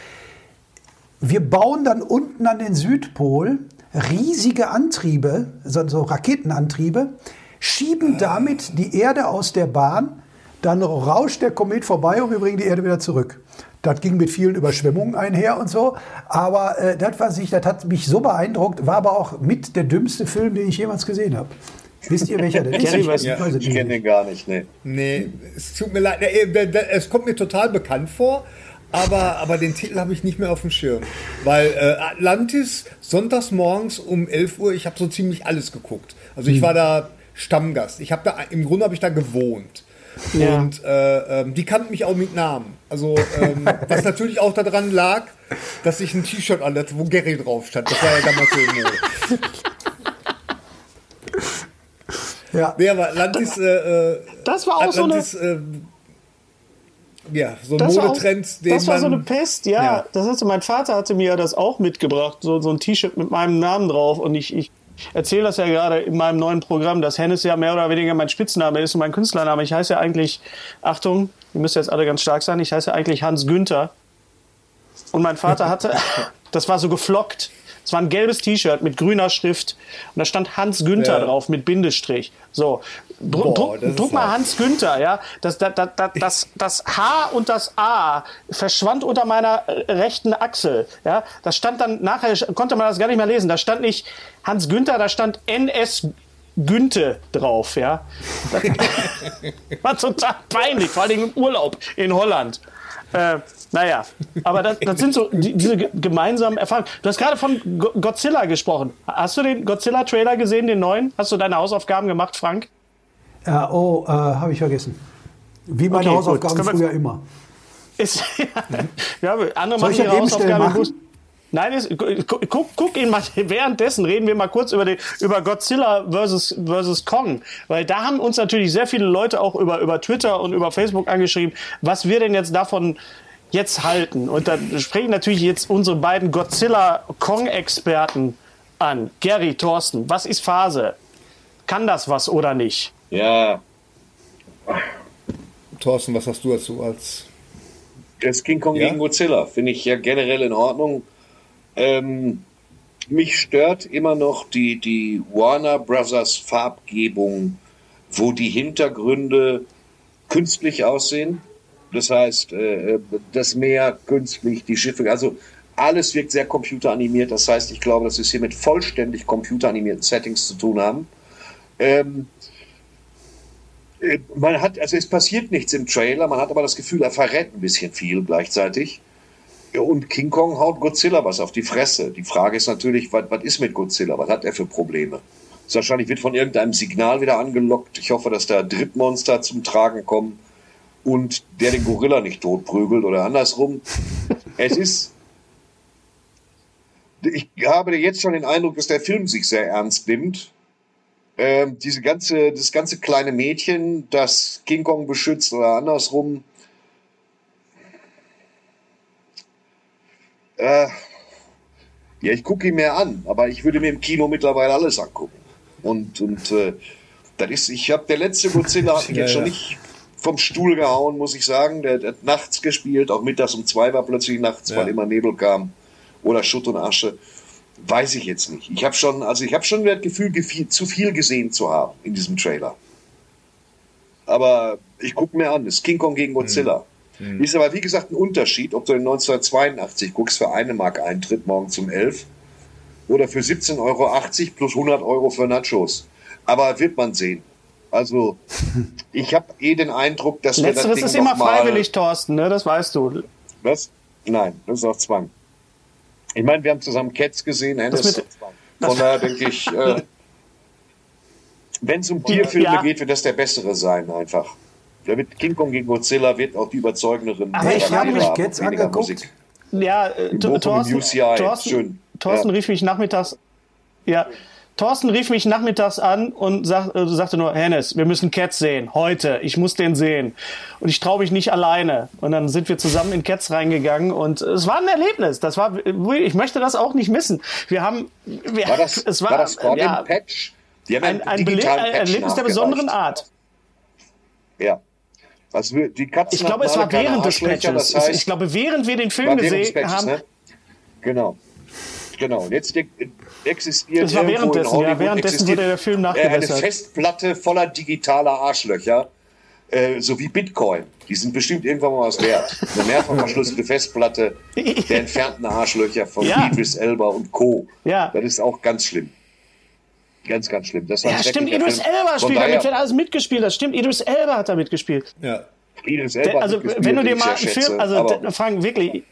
wir bauen dann unten an den Südpol riesige Antriebe, so Raketenantriebe, schieben damit die Erde aus der Bahn, dann rauscht der Komet vorbei und wir bringen die Erde wieder zurück. Das ging mit vielen Überschwemmungen einher und so. Aber äh, das, was ich, das hat mich so beeindruckt, war aber auch mit der dümmste Film, den ich jemals gesehen habe. Wisst ihr, welcher das ist? Ich, weiß, ja, ich kenne den gar nicht, nee. Nee, es tut mir leid. Es kommt mir total bekannt vor, aber, aber den Titel habe ich nicht mehr auf dem Schirm. Weil äh, Atlantis, sonntags morgens um 11 Uhr, ich habe so ziemlich alles geguckt. Also ich hm. war da Stammgast. Ich habe da, im Grunde habe ich da gewohnt. Ja. Und äh, ähm, die kannten mich auch mit Namen. Also, ähm, was natürlich auch daran lag, dass ich ein T-Shirt anhatte, wo Gary drauf stand. Das war ja damals so Ja. Nee, aber Atlantis. Äh, das war auch Atlantis, so eine. Äh, ja, so ein Modetrend, auch, den Das war so eine Pest, ja. ja. Das hatte, mein Vater hatte mir das auch mitgebracht, so, so ein T-Shirt mit meinem Namen drauf. Und ich, ich erzähle das ja gerade in meinem neuen Programm, dass Hennes ja mehr oder weniger mein Spitzname ist und mein Künstlername. Ich heiße ja eigentlich, Achtung, ihr müsst jetzt alle ganz stark sein, ich heiße eigentlich Hans Günther. Und mein Vater hatte, das war so geflockt. Es war ein gelbes T-Shirt mit grüner Schrift und da stand Hans Günther ja. drauf mit Bindestrich. So, Dru Boah, druck, druck mal Hans Günther, ja. Das, das, das, das, das H und das A verschwand unter meiner rechten Achsel. Ja, das stand dann nachher, konnte man das gar nicht mehr lesen. Da stand nicht Hans Günther, da stand NS Günte drauf, ja. Das war total peinlich, vor allem im Urlaub in Holland. Äh, naja, aber das, das sind so die, diese gemeinsamen Erfahrungen. Du hast gerade von Godzilla gesprochen. Hast du den Godzilla-Trailer gesehen, den neuen? Hast du deine Hausaufgaben gemacht, Frank? Ja, oh, äh, habe ich vergessen. Wie meine okay, Hausaufgaben früher immer. Ist, ja, andere machen ihre Hausaufgaben machen? Nein, ist, guck, guck ihn mal. Währenddessen reden wir mal kurz über, den, über Godzilla versus, versus Kong. Weil da haben uns natürlich sehr viele Leute auch über, über Twitter und über Facebook angeschrieben, was wir denn jetzt davon jetzt halten. Und da sprechen natürlich jetzt unsere beiden Godzilla-Kong-Experten an. Gary, Thorsten, was ist Phase? Kann das was oder nicht? Ja. Thorsten, was hast du dazu als. Das King Kong ja? gegen Godzilla finde ich ja generell in Ordnung. Ähm, mich stört immer noch die, die Warner Brothers Farbgebung, wo die Hintergründe künstlich aussehen. Das heißt, äh, das Meer künstlich, die Schiffe, also alles wirkt sehr computeranimiert. Das heißt, ich glaube, dass wir es hier mit vollständig computeranimierten Settings zu tun haben. Ähm, äh, man hat, also es passiert nichts im Trailer, man hat aber das Gefühl, er verrät ein bisschen viel gleichzeitig. Und King Kong haut Godzilla was auf die Fresse. Die Frage ist natürlich, was, was ist mit Godzilla? Was hat er für Probleme? Wahrscheinlich wird von irgendeinem Signal wieder angelockt. Ich hoffe, dass da Drittmonster zum Tragen kommen und der den Gorilla nicht totprügelt oder andersrum. es ist. Ich habe jetzt schon den Eindruck, dass der Film sich sehr ernst nimmt. Ähm, diese ganze, das ganze kleine Mädchen, das King Kong beschützt oder andersrum, Äh, ja, ich gucke ihn mir an, aber ich würde mir im Kino mittlerweile alles angucken. Und, und äh, das ist, ich habe der letzte Godzilla hat mich ja, jetzt schon nicht vom Stuhl gehauen, muss ich sagen. Der, der, hat nachts gespielt, auch mittags um zwei war plötzlich nachts, ja. weil immer Nebel kam oder Schutt und Asche. Weiß ich jetzt nicht. Ich habe schon, also ich habe schon das Gefühl, zu viel gesehen zu haben in diesem Trailer. Aber ich gucke mir an, das ist King Kong gegen Godzilla. Mhm. Ist aber wie gesagt ein Unterschied, ob du in 1982 guckst für eine Mark Eintritt morgen zum 11 oder für 17,80 Euro plus 100 Euro für Nachos. Aber wird man sehen. Also, ich habe eh den Eindruck, dass Letzteres wir das Ding ist immer freiwillig, Thorsten, ne? das weißt du. Was? Nein, das ist auch Zwang. Ich meine, wir haben zusammen Cats gesehen, Hennes. Von daher denke ich, äh, wenn es um Tierfilme ja. geht, wird das der bessere sein, einfach. Der wird King Kong gegen Godzilla wird auch die überzeugenderen. Aber ich habe mich jetzt angeguckt. Musik. Ja, äh, Thorsten, Thorsten, Schön. Thorsten ja. rief mich nachmittags. Ja, Thorsten rief mich nachmittags an und sag, äh, sagte nur, Hennes, wir müssen Cats sehen. Heute. Ich muss den sehen. Und ich traue mich nicht alleine. Und dann sind wir zusammen in Cats reingegangen und es war ein Erlebnis. Das war, ich möchte das auch nicht missen. Wir haben, wir, war das, es war, war das vor ja, dem Patch? ein, ein, ein Erlebnis der besonderen Art. Ja. Also die Katzen ich glaube, es war während des Patches. Das heißt, ich glaube, während wir den Film gesehen haben. Ne? Genau. Genau. Und jetzt existiert das war währenddessen, ja, währenddessen wurde der Film nachgebessert. Eine Festplatte voller digitaler Arschlöcher, äh, so wie Bitcoin. Die sind bestimmt irgendwann mal was wert. Eine mehrfach verschlüsselte Festplatte der entfernten Arschlöcher von ja. Idris Elba und Co. Ja. Das ist auch ganz schlimm. Ganz, ganz schlimm. Das war ja, stimmt, Idris Elba spielt damit, wird alles mitgespielt. Das stimmt, Idris Elba hat da mitgespielt. Ja. Idris Elba also, wenn du dir mal einen Film, also Frank, wirklich,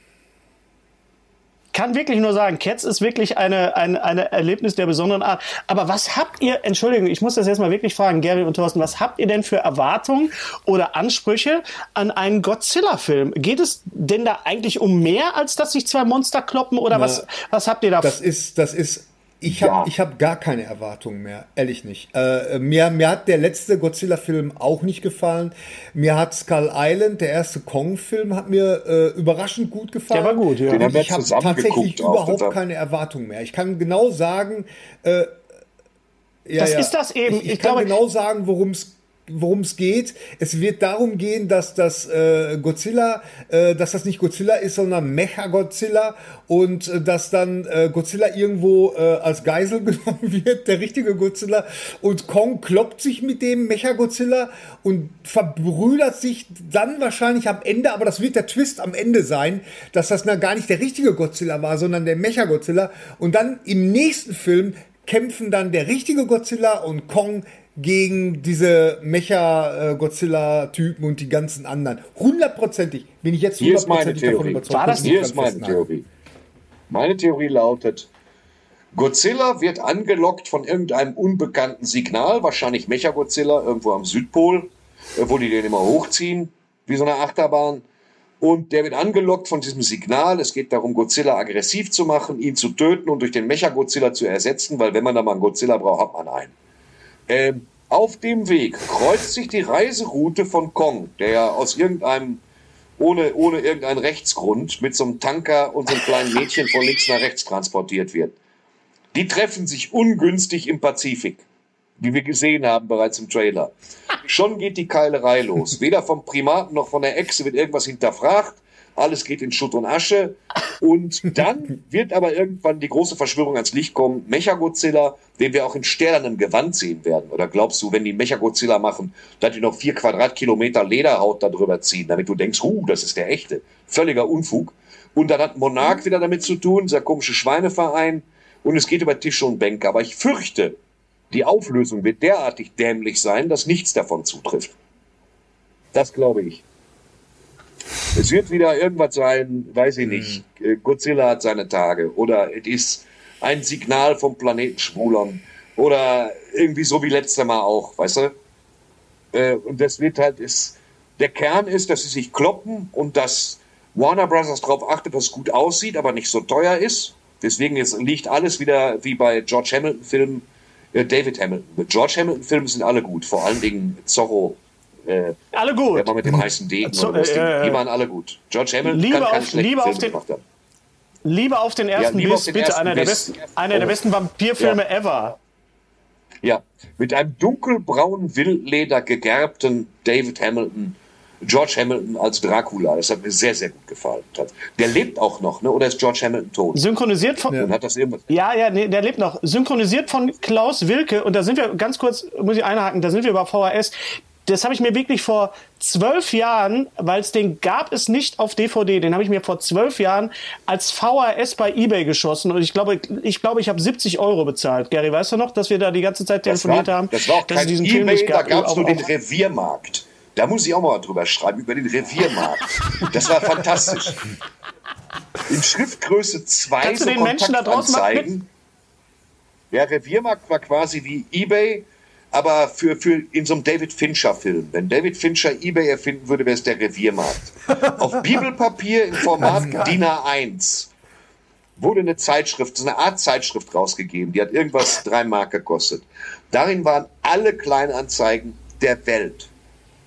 kann wirklich nur sagen, Cats ist wirklich eine, eine, eine Erlebnis der besonderen Art. Aber was habt ihr, Entschuldigung, ich muss das jetzt mal wirklich fragen, Gary und Thorsten, was habt ihr denn für Erwartungen oder Ansprüche an einen Godzilla-Film? Geht es denn da eigentlich um mehr, als dass sich zwei Monster kloppen oder Na, was, was habt ihr da? Das ist, das ist ich habe ja. hab gar keine Erwartungen mehr, ehrlich nicht. Äh, mir, mir hat der letzte Godzilla-Film auch nicht gefallen. Mir hat Skull Island, der erste Kong-Film, hat mir äh, überraschend gut gefallen. Der war gut, ja. Und ich habe tatsächlich überhaupt keine Erwartungen mehr. Ich kann genau sagen, äh, ja, das ja. ist das eben. Ich, ich, ich kann glaube, genau sagen, worum es worum es geht. Es wird darum gehen, dass das äh, Godzilla, äh, dass das nicht Godzilla ist, sondern Mecha-Godzilla und äh, dass dann äh, Godzilla irgendwo äh, als Geisel genommen wird, der richtige Godzilla und Kong kloppt sich mit dem Mecha-Godzilla und verbrüdert sich dann wahrscheinlich am Ende, aber das wird der Twist am Ende sein, dass das na, gar nicht der richtige Godzilla war, sondern der Mecha-Godzilla und dann im nächsten Film kämpfen dann der richtige Godzilla und Kong gegen diese Mecha-Godzilla-Typen und die ganzen anderen. Hundertprozentig bin ich jetzt hundertprozentig davon überzeugt. War das Hier ist meine Theorie. Meine Theorie lautet, Godzilla wird angelockt von irgendeinem unbekannten Signal, wahrscheinlich Mecha-Godzilla irgendwo am Südpol, äh, wo die den immer hochziehen, wie so eine Achterbahn. Und der wird angelockt von diesem Signal. Es geht darum, Godzilla aggressiv zu machen, ihn zu töten und durch den Mecha-Godzilla zu ersetzen, weil wenn man da mal einen Godzilla braucht, hat man einen. Ähm, auf dem Weg kreuzt sich die Reiseroute von Kong, der aus irgendeinem, ohne, ohne irgendeinen Rechtsgrund, mit so einem Tanker und so einem kleinen Mädchen von links nach rechts transportiert wird. Die treffen sich ungünstig im Pazifik, wie wir gesehen haben bereits im Trailer. Schon geht die Keilerei los. Weder vom Primaten noch von der Echse wird irgendwas hinterfragt alles geht in Schutt und Asche. Und dann wird aber irgendwann die große Verschwörung ans Licht kommen. Mechagodzilla, den wir auch in sternernem Gewand sehen werden. Oder glaubst du, wenn die Mechagodzilla machen, dass die noch vier Quadratkilometer Lederhaut darüber ziehen, damit du denkst, huh, das ist der echte. Völliger Unfug. Und dann hat Monarch wieder damit zu tun, dieser komische Schweineverein. Und es geht über Tische und Bänke. Aber ich fürchte, die Auflösung wird derartig dämlich sein, dass nichts davon zutrifft. Das glaube ich. Es wird wieder irgendwas sein, weiß ich nicht. Mhm. Godzilla hat seine Tage. Oder es ist ein Signal vom Planeten Schwulern. Oder irgendwie so wie letztes Mal auch, weißt du? Äh, und das wird halt, ist, der Kern ist, dass sie sich kloppen und dass Warner Brothers darauf achtet, dass es gut aussieht, aber nicht so teuer ist. Deswegen ist, liegt alles wieder wie bei George Hamilton-Filmen, äh, David Hamilton. George Hamilton-Filme sind alle gut, vor allen Dingen Zorro äh, alle gut. Der war mit dem heißen Degen. Zu, äh, die, die, waren alle gut. George Hamilton Liebe kann auf, Liebe auf den, gemacht haben. Lieber auf den ersten ja, Biss, den bitte. Ersten einer, Biss. Der besten, einer der besten Vampirfilme ja. ever. Ja, mit einem dunkelbraunen Wildleder gegerbten David Hamilton, George Hamilton als Dracula. Das hat mir sehr, sehr gut gefallen. Der lebt auch noch, ne? oder ist George Hamilton tot? Synchronisiert von. Ja, hat das ja, ja nee, der lebt noch. Synchronisiert von Klaus Wilke. Und da sind wir, ganz kurz, muss ich einhaken, da sind wir bei VHS das habe ich mir wirklich vor zwölf Jahren, weil es den gab es nicht auf DVD, den habe ich mir vor zwölf Jahren als VHS bei eBay geschossen und ich glaube, ich glaube, ich habe 70 Euro bezahlt. Gary, weißt du noch, dass wir da die ganze Zeit telefoniert das war, haben? Das war auch kein diesen eBay, Film nicht gab. da gab es nur den Reviermarkt. Da muss ich auch mal drüber schreiben, über den Reviermarkt. Das war fantastisch. In Schriftgröße 2 Kannst so du den Menschen da draußen mal Der Reviermarkt war quasi wie eBay, aber für, für in so einem David Fincher-Film. Wenn David Fincher eBay erfinden würde, wäre es der Reviermarkt. Auf Bibelpapier im Format DIN A1 wurde eine Zeitschrift, so eine Art Zeitschrift rausgegeben. Die hat irgendwas drei Mark gekostet. Darin waren alle Kleinanzeigen der Welt.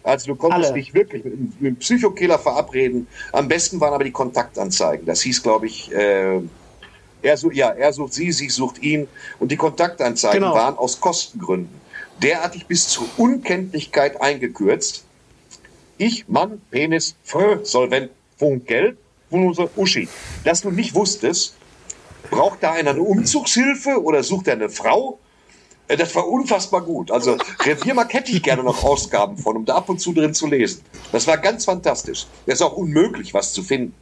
Also du konntest alle. dich wirklich mit, mit einem Psychokiller verabreden. Am besten waren aber die Kontaktanzeigen. Das hieß, glaube ich, äh, er, sucht, ja, er sucht sie, sie sucht ihn. Und die Kontaktanzeigen genau. waren aus Kostengründen derartig bis zur Unkenntlichkeit eingekürzt. Ich, Mann, Penis, Frö, Solvent, Funk, Geld, von unserer Uschi. Dass du nicht wusstest, braucht da einer eine Umzugshilfe oder sucht er eine Frau? Äh, das war unfassbar gut. Also Reviermark hätte ich gerne noch Ausgaben von, um da ab und zu drin zu lesen. Das war ganz fantastisch. Das ist auch unmöglich, was zu finden.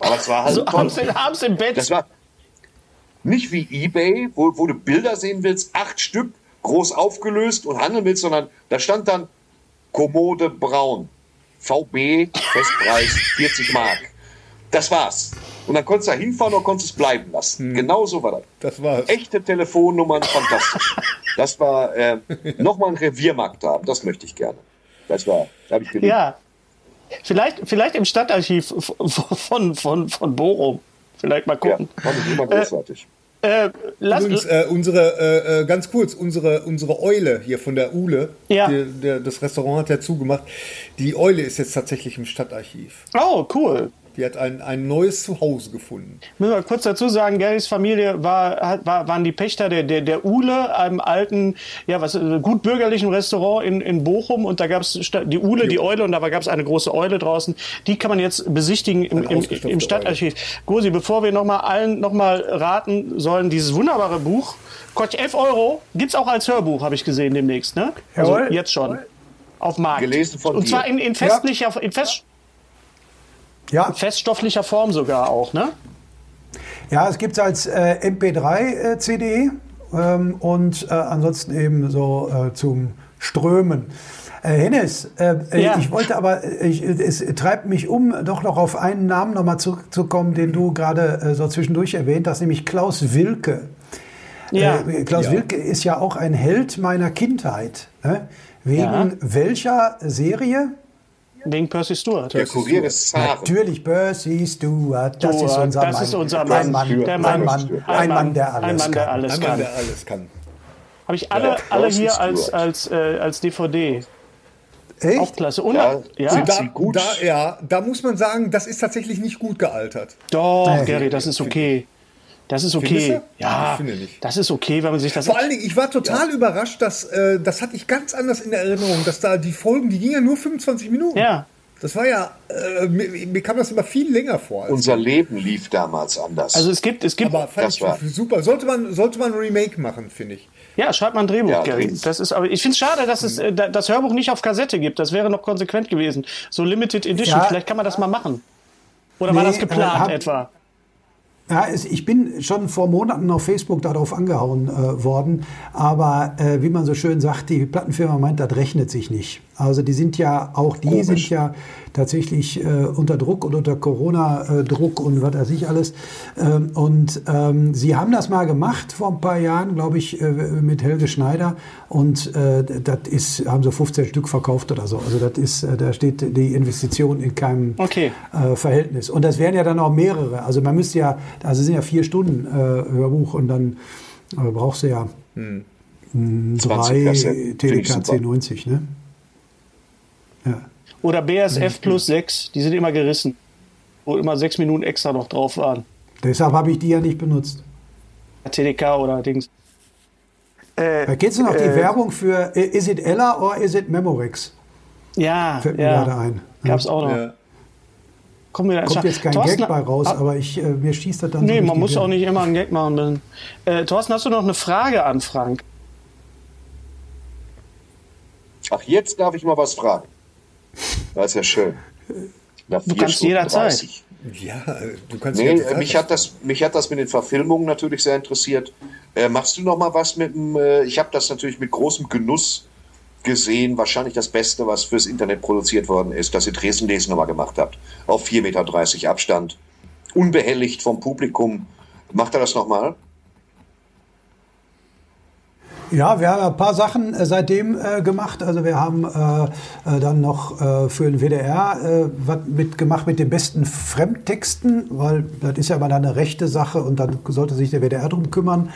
Aber es war halt also abends, abends im Bett. Das war nicht wie Ebay, wo, wo du Bilder sehen willst, acht Stück, groß aufgelöst und handeln willst, sondern da stand dann Kommode Braun, VB, Festpreis 40 Mark. Das war's. Und dann konntest du da hinfahren oder konntest es bleiben lassen. Hm. Genau so war das. Das war's. Echte Telefonnummern, fantastisch. Das war äh, nochmal ein Reviermarkt haben. Das möchte ich gerne. Das war, da habe ich geliebt. Ja. Vielleicht, vielleicht im Stadtarchiv von, von, von Bochum. Vielleicht mal gucken. Ja, fand ich immer großartig. Äh, Äh, Übrigens, äh, unsere, äh, äh, ganz kurz, unsere, unsere Eule hier von der Ule, ja. die, der, das Restaurant hat ja zugemacht. Die Eule ist jetzt tatsächlich im Stadtarchiv. Oh, cool. Die hat ein, ein neues Zuhause gefunden. Müssen wir kurz dazu sagen, Garys Familie war, war, waren die Pächter der, der, der Ule, einem alten, ja, was, gut bürgerlichen Restaurant in, in Bochum. Und da gab es die Ule, die Eule, und da gab es eine große Eule draußen. Die kann man jetzt besichtigen im, im, im Stadtarchiv. Gosi, bevor wir nochmal allen nochmal raten sollen, dieses wunderbare Buch, kostet 11 Euro, gibt es auch als Hörbuch, habe ich gesehen demnächst, ne? Also Jawohl. jetzt schon. Auf Markt. Gelesen von Und zwar in, in festlicher, ja. in fest, ja. In feststofflicher Form sogar auch, ne? Ja, es gibt es als äh, MP3-CD äh, ähm, und äh, ansonsten eben so äh, zum Strömen. Äh, Hennes, äh, ja. ich wollte aber, ich, es treibt mich um, doch noch auf einen Namen nochmal zurückzukommen, den du gerade so zwischendurch erwähnt hast, nämlich Klaus Wilke. Ja. Klaus ja. Wilke ist ja auch ein Held meiner Kindheit. Ne? Wegen welcher Serie? Wegen Percy Stewart. Der Kurier des Zaren. Natürlich Percy Stewart. Das ist unser das Mann. Ist unser Mann. Ein Mann, der Mann, ein Mann, ein Mann, der alles ein Mann, der alles kann. Ein Mann, der alles kann. Habe ich alle, ja, alle hier als, als, äh, als DVD. Echt? Auch klasse. Und, ja, ja. Da, gut. Da, ja, da muss man sagen, das ist tatsächlich nicht gut gealtert. Doch, Nein. Gary, das ist okay. Das ist okay. Ja, ich finde nicht. das ist okay, wenn man sich das. Vor allen Dingen, ich war total ja. überrascht, dass äh, das hatte ich ganz anders in Erinnerung, dass da die Folgen, die gingen ja nur 25 Minuten. Ja. Das war ja, äh, mir, mir, kam das immer viel länger vor. Unser Leben lief damals anders. Also es gibt, es gibt. Aber fand ich super. Sollte man, sollte man ein Remake machen, finde ich. Ja, schreibt man ein Drehbuch, ja, Gary. Das ist, aber ich finde es schade, dass es äh, das Hörbuch nicht auf Kassette gibt. Das wäre noch konsequent gewesen. So Limited Edition. Ja. Vielleicht kann man das mal machen. Oder nee, war das geplant äh, hab, etwa? Ja, ich bin schon vor Monaten auf Facebook darauf angehauen äh, worden, aber äh, wie man so schön sagt, die Plattenfirma meint, das rechnet sich nicht. Also die sind ja, auch die Komisch. sind ja tatsächlich äh, unter Druck und unter Corona-Druck und was weiß ich alles. Ähm, und ähm, sie haben das mal gemacht vor ein paar Jahren, glaube ich, äh, mit Helge Schneider. Und äh, das ist, haben so 15 Stück verkauft oder so. Also das ist, äh, da steht die Investition in keinem okay. Äh, Verhältnis. Und das wären ja dann auch mehrere. Also man müsste ja, also sind ja vier Stunden Hörbuch und dann brauchst du ja hm. drei TDK 1090, ne? Oder BSF plus 6, die sind immer gerissen. Wo immer sechs Minuten extra noch drauf waren. Deshalb habe ich die ja nicht benutzt. TDK oder Dings. Äh, da geht es noch äh, die Werbung für äh, Is it Ella or is it Memorex? Ja, Fällt mir ja. gerade ein. Gab es auch noch. Ja. Kommt, mir Kommt jetzt kein Thorsten, Gag bei raus, ab, aber ich, äh, mir schießt das dann Nee, so man muss auch nicht immer einen Gag machen. Äh, Thorsten, hast du noch eine Frage an Frank? Ach, jetzt darf ich mal was fragen. Das ist ja schön. Nach du kannst Stunden jederzeit. 30. Ja, du kannst nee, jederzeit. Mich hat, das, mich hat das mit den Verfilmungen natürlich sehr interessiert. Äh, machst du noch mal was mit dem... Äh, ich habe das natürlich mit großem Genuss gesehen. Wahrscheinlich das Beste, was fürs Internet produziert worden ist, dass ihr Dresden Lesen nochmal gemacht habt. Auf 4,30 Meter Abstand. Unbehelligt vom Publikum. Macht er das nochmal? Ja, wir haben ein paar Sachen äh, seitdem äh, gemacht. Also wir haben äh, äh dann noch äh, für den WDR äh, was mitgemacht mit den besten Fremdtexten, weil das ist ja immer dann eine rechte Sache und dann sollte sich der WDR drum kümmern.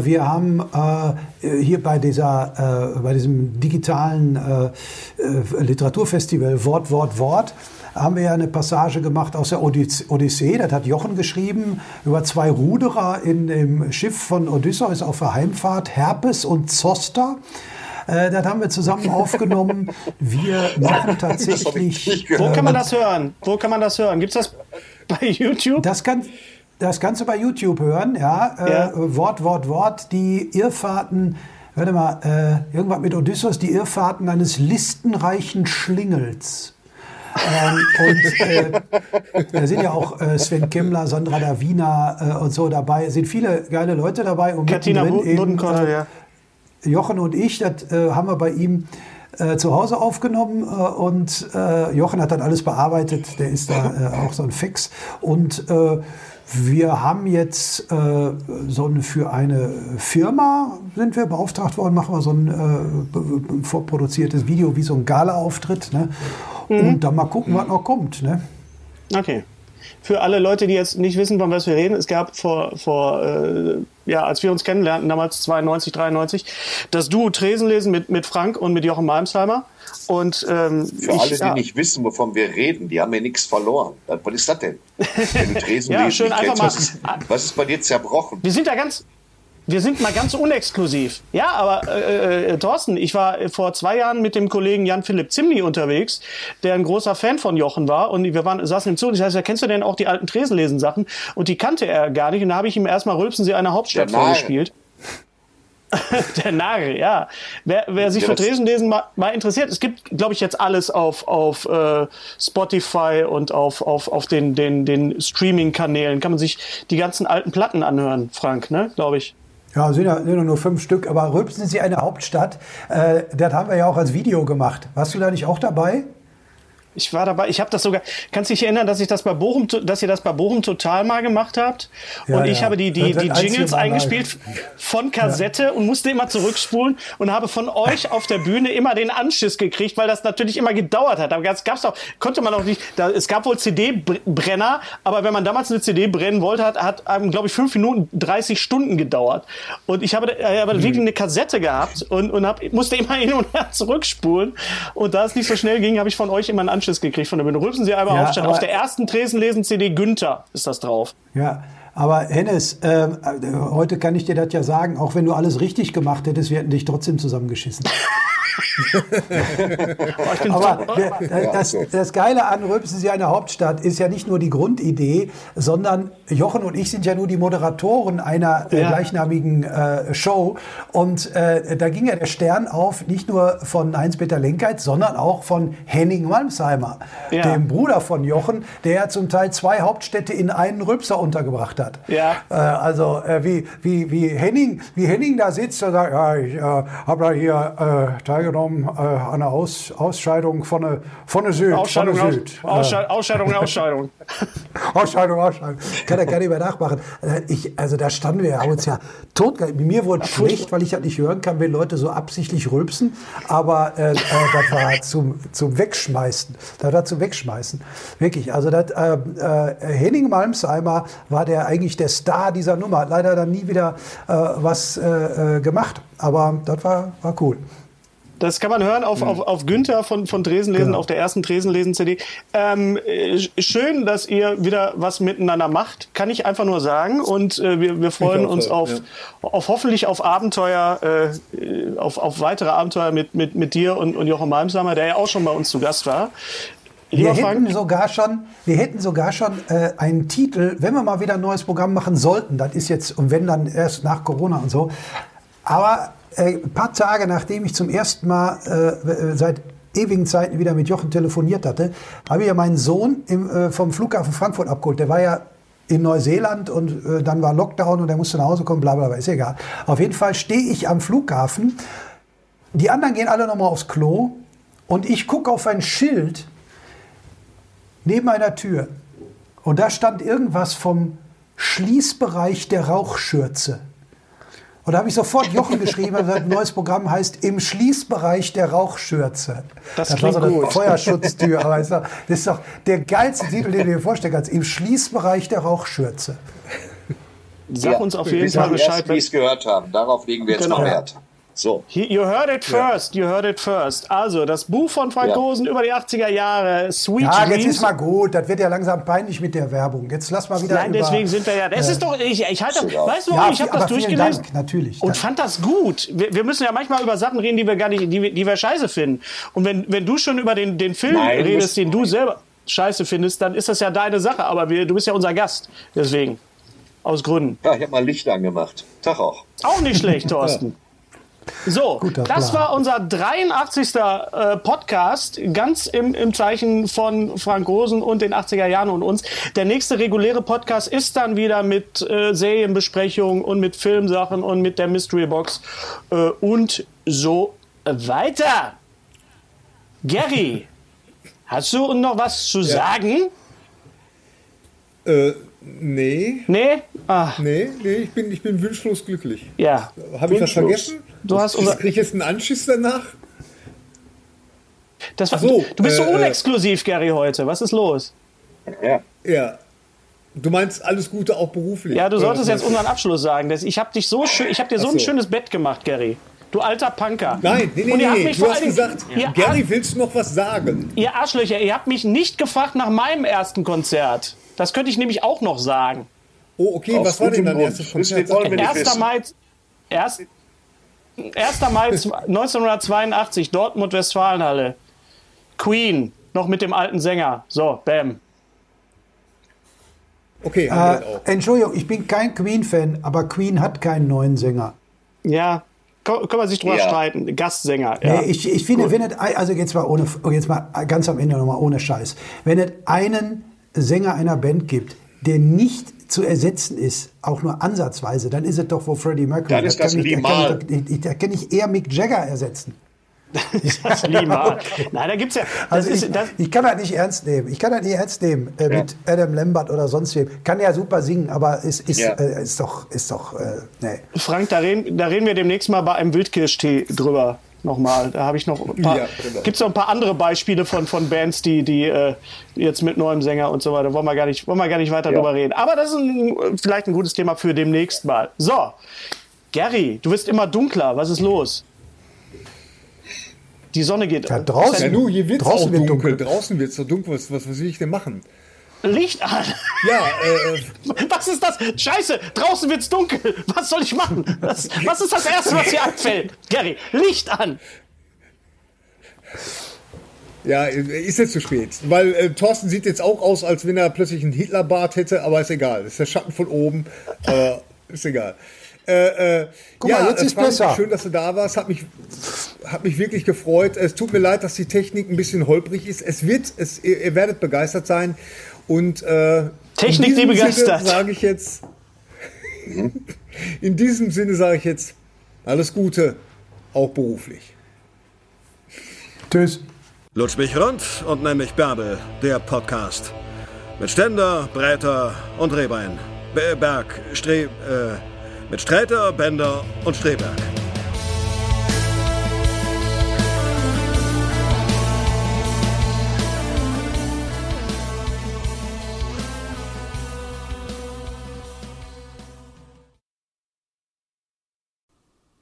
wir haben hier bei dieser, bei diesem digitalen Literaturfestival Wort, Wort, Wort haben wir ja eine Passage gemacht aus der Odyssee. Das hat Jochen geschrieben über zwei Ruderer in dem Schiff von Odysseus auf der Heimfahrt, Herpes und Zoster. Äh, das haben wir zusammen aufgenommen. Wir machen tatsächlich. Wo kann man das hören? Wo kann man das hören? Gibt es das bei YouTube? Das kann. Das kannst du bei YouTube hören, ja. Äh, ja. Äh, Wort, Wort, Wort. Die Irrfahrten, warte mal, äh, irgendwas mit Odysseus, die Irrfahrten eines listenreichen Schlingels. Ähm, und äh, da sind ja auch äh, Sven Kemmler, Sandra Davina äh, und so dabei. Es sind viele geile Leute dabei. Und Katina Buddenkotter, äh, ja. Jochen und ich, das äh, haben wir bei ihm äh, zu Hause aufgenommen und Jochen hat dann alles bearbeitet. Der ist da auch so ein Fix. Und wir haben jetzt äh, so ein, für eine Firma sind wir beauftragt worden, machen wir so ein äh, vorproduziertes Video wie so ein Gala-Auftritt. Ne? Mhm. Und dann mal gucken, was noch kommt. Ne? Okay. für alle Leute, die jetzt nicht wissen, von was wir reden, es gab vor, vor äh, ja, als wir uns kennenlernten, damals 92, 93, das Duo Tresenlesen mit, mit Frank und mit Jochen Malmsheimer. Und, ähm, Für ich, alle, die ja. nicht wissen, wovon wir reden, die haben ja nichts verloren. Was ist das denn? Wenn du Tresenlesen ja, schön einfach kennst, mal, was, ist, was ist bei dir zerbrochen? Wir sind da ganz, wir sind mal ganz unexklusiv. Ja, aber äh, äh, Thorsten, ich war vor zwei Jahren mit dem Kollegen Jan-Philipp Zimni unterwegs, der ein großer Fan von Jochen war. Und wir waren, saßen im Zug und ich sagte, kennst du denn auch die alten Tresenlesen-Sachen? Und die kannte er gar nicht. Und da habe ich ihm erstmal Rülpsen sie eine Hauptstadt vorgespielt. der Nagel, ja. Wer, wer sich ja, für Tresenlesen mal, mal, interessiert, es gibt, glaube ich, jetzt alles auf, auf äh, Spotify und auf, auf, auf den, den, den Streaming-Kanälen. Kann man sich die ganzen alten Platten anhören, Frank, ne? Glaube ich. Ja, sind ja, nur fünf Stück, aber Rülpsen ist ja eine Hauptstadt. Äh, das haben wir ja auch als Video gemacht. Warst du da nicht auch dabei? Ich war dabei. Ich habe das sogar. Kannst du dich erinnern, dass ich das bei Bochum, dass ihr das bei Bochum total mal gemacht habt? Ja, und ich ja. habe die, die, die Jingles eingespielt von Kassette ja. und musste immer zurückspulen und habe von euch auf der Bühne immer den Anschiss gekriegt, weil das natürlich immer gedauert hat. Aber es gab's auch, konnte man auch nicht. Da, es gab wohl CD-Brenner, aber wenn man damals eine CD brennen wollte, hat, hat einem, glaube ich, fünf Minuten 30 Stunden gedauert. Und ich habe, ich habe mhm. wirklich eine Kassette gehabt und, und hab, musste immer hin und her zurückspulen. Und da es nicht so schnell ging, habe ich von euch immer einen Anschiss Anschiss gekriegt von der Bühne. Rülpsen Sie einmal ja, aufstellen. Auf der ersten Tresenlesen-CD Günther ist das drauf. Ja, aber Hennes, äh, heute kann ich dir das ja sagen, auch wenn du alles richtig gemacht hättest, wir hätten dich trotzdem zusammengeschissen. Aber das, das Geile an Röpsen ist eine Hauptstadt ist ja nicht nur die Grundidee, sondern Jochen und ich sind ja nur die Moderatoren einer äh, ja. gleichnamigen äh, Show. Und äh, da ging ja der Stern auf, nicht nur von Heinz-Peter Lenkheit, sondern auch von Henning Malmsheimer, ja. dem Bruder von Jochen, der zum Teil zwei Hauptstädte in einen Rülpser untergebracht hat. Ja. Äh, also äh, wie, wie, wie, Henning, wie Henning da sitzt und sagt, ja, ich äh, habe da hier äh, teilgenommen äh, an der Aus, Ausscheidung von der, von der Süd. Ausscheidung, von der Süd. Ausscheidung, Ausscheidung, Ausscheidung. Ausscheidung, Ausscheidung. Kann er gar nicht mehr nachmachen. Äh, ich, also da standen wir, haben uns ja tot. Mir wurde Ach, schlecht, weil ich das nicht hören kann, wenn Leute so absichtlich rülpsen. Aber äh, äh, das war zum, zum Wegschmeißen. Das war zum Wegschmeißen. Wirklich. Also das, äh, äh, Henning Malmsheimer war der eigentlich der Star dieser Nummer. Leider dann nie wieder was gemacht. Aber das war, war cool. Das kann man hören auf, mhm. auf, auf Günther von, von Tresenlesen, genau. auf der ersten Tresenlesen-CD. Ähm, äh, schön, dass ihr wieder was miteinander macht, kann ich einfach nur sagen. Und äh, wir, wir freuen uns so, auf, ja. auf hoffentlich auf Abenteuer, äh, auf, auf weitere Abenteuer mit, mit, mit dir und, und Jochen Malmsamer, der ja auch schon bei uns zu Gast war. wir hätten, sogar schon, wir hätten sogar schon äh, einen Titel, wenn wir mal wieder ein neues Programm machen sollten, das ist jetzt, und wenn dann erst nach Corona und so. Aber ein paar Tage nachdem ich zum ersten Mal äh, seit ewigen Zeiten wieder mit Jochen telefoniert hatte, habe ich ja meinen Sohn im, äh, vom Flughafen Frankfurt abgeholt. Der war ja in Neuseeland und äh, dann war Lockdown und er musste nach Hause kommen, bla bla bla, ist egal. Auf jeden Fall stehe ich am Flughafen. Die anderen gehen alle nochmal aufs Klo und ich gucke auf ein Schild neben einer Tür. Und da stand irgendwas vom Schließbereich der Rauchschürze. Und da habe ich sofort Jochen geschrieben, ein neues Programm heißt Im Schließbereich der Rauchschürze. Das, das war so eine gut. Feuerschutztür. Aber das ist doch der geilste Titel, den du dir vorstellen kannst. Im Schließbereich der Rauchschürze. Sag ja, uns auf jeden Fall Bescheid. Wie es gehört haben. Darauf legen wir jetzt genau. Wert. So. You heard it first, ja. you heard it first. Also, das Buch von Frank Rosen ja. über die 80er Jahre, Sweet Ja, Dreams. jetzt ist mal gut, das wird ja langsam peinlich mit der Werbung. Jetzt lass mal wieder Nein, über, deswegen sind wir ja, das äh, ist doch, ich, ich halte, weißt du, ja, ich habe das durchgelesen. Dank, natürlich. Und fand das gut. Wir, wir, müssen ja manchmal über Sachen reden, die wir gar nicht, die, die wir scheiße finden. Und wenn, wenn du schon über den, den Film Nein, redest, den du selber scheiße findest, dann ist das ja deine Sache. Aber wir, du bist ja unser Gast. Deswegen. Aus Gründen. Ja, ich habe mal Licht angemacht. Tag auch. Auch nicht schlecht, Thorsten. So, Guter das Plan. war unser 83. Äh, Podcast, ganz im, im Zeichen von Frank Rosen und den 80er Jahren und uns. Der nächste reguläre Podcast ist dann wieder mit äh, Serienbesprechungen und mit Filmsachen und mit der Mystery Box äh, und so weiter. Gary, hast du noch was zu ja. sagen? Äh, Nee. Nee? Ah. Nee, nee, ich bin, ich bin wünschlos glücklich. Ja. Habe ich was vergessen? Du hast unser Kriege ich jetzt einen Anschiss danach? Das war, so, du, du bist äh, so unexklusiv, Gary, heute. Was ist los? Ja. Ja. Du meinst alles Gute auch beruflich? Ja, du solltest jetzt unseren Abschluss sagen. Ich habe dich so schön, ich habe dir so, so ein schönes Bett gemacht, Gary. Du alter Punker. Nein, nee, nee, Und ihr nee, du hast gesagt, ja. Gary, willst du noch was sagen? Ihr Arschlöcher, ihr habt mich nicht gefragt nach meinem ersten Konzert. Das könnte ich nämlich auch noch sagen. Oh, okay, Aus was war denn dein erstes Konzert? 1. Mai, erst, 1. Mai 1982, Dortmund Westfalenhalle. Queen, noch mit dem alten Sänger. So, bam. Okay, äh, Entschuldigung, ich bin kein Queen-Fan, aber Queen hat keinen neuen Sänger. Ja, können wir sich drüber ja. streiten. Gastsänger. Ja. Nee, ich, ich finde, wenn es, also jetzt mal ohne, jetzt mal ganz am Ende nochmal ohne Scheiß. Wenn es einen Sänger einer Band gibt, der nicht zu ersetzen ist, auch nur ansatzweise, dann ist es doch wo Freddie Mercury. Dann ist das, das Lee Da kann ich eher Mick Jagger ersetzen. das Lima. Nein, da gibt's ja. Also ich, das ich, kann das nicht ernst nehmen. Ich kann das nicht ernst nehmen äh, ja. mit Adam Lambert oder sonst wem. Kann ja super singen, aber es ist, ja. äh, ist doch, ist doch, äh, nee. Frank, da reden, da reden wir demnächst mal bei einem Wildkirschtee drüber. Nochmal, da habe ich noch ein paar. Ja, genau. Gibt es noch ein paar andere Beispiele von, von Bands, die, die äh, jetzt mit neuem Sänger und so weiter, wollen wir gar nicht, wollen wir gar nicht weiter drüber reden. Aber das ist ein, vielleicht ein gutes Thema für demnächst mal. So, Gary, du wirst immer dunkler. Was ist los? Die Sonne geht. Ja, draußen. Ja, nu, hier wird es auch dunkel. dunkel. Draußen wird es so dunkel. Was, was, was will ich denn machen? Licht an. Ja, äh, Was ist das? Scheiße, draußen wird es dunkel. Was soll ich machen? Was, was ist das Erste, was dir anfällt? Gary, Licht an. Ja, ist jetzt zu spät. Weil äh, Thorsten sieht jetzt auch aus, als wenn er plötzlich einen Hitlerbart hätte, aber ist egal. Das ist der Schatten von oben. Äh, ist egal. Äh, äh, Guck ja, mal, jetzt ist Frank, besser. Schön, dass du da warst. Hat mich, hat mich wirklich gefreut. Es tut mir leid, dass die Technik ein bisschen holprig ist. Es wird, es, ihr, ihr werdet begeistert sein. Und äh, Technik, die begeistert. Sage ich jetzt. in diesem Sinne sage ich jetzt alles Gute, auch beruflich. Tschüss. Lutsch mich rund und nenn mich Bärbel, der Podcast. Mit Ständer, Breiter und Rehbein. Berg, Stre... Äh, mit Sträter, Bender und Streberg.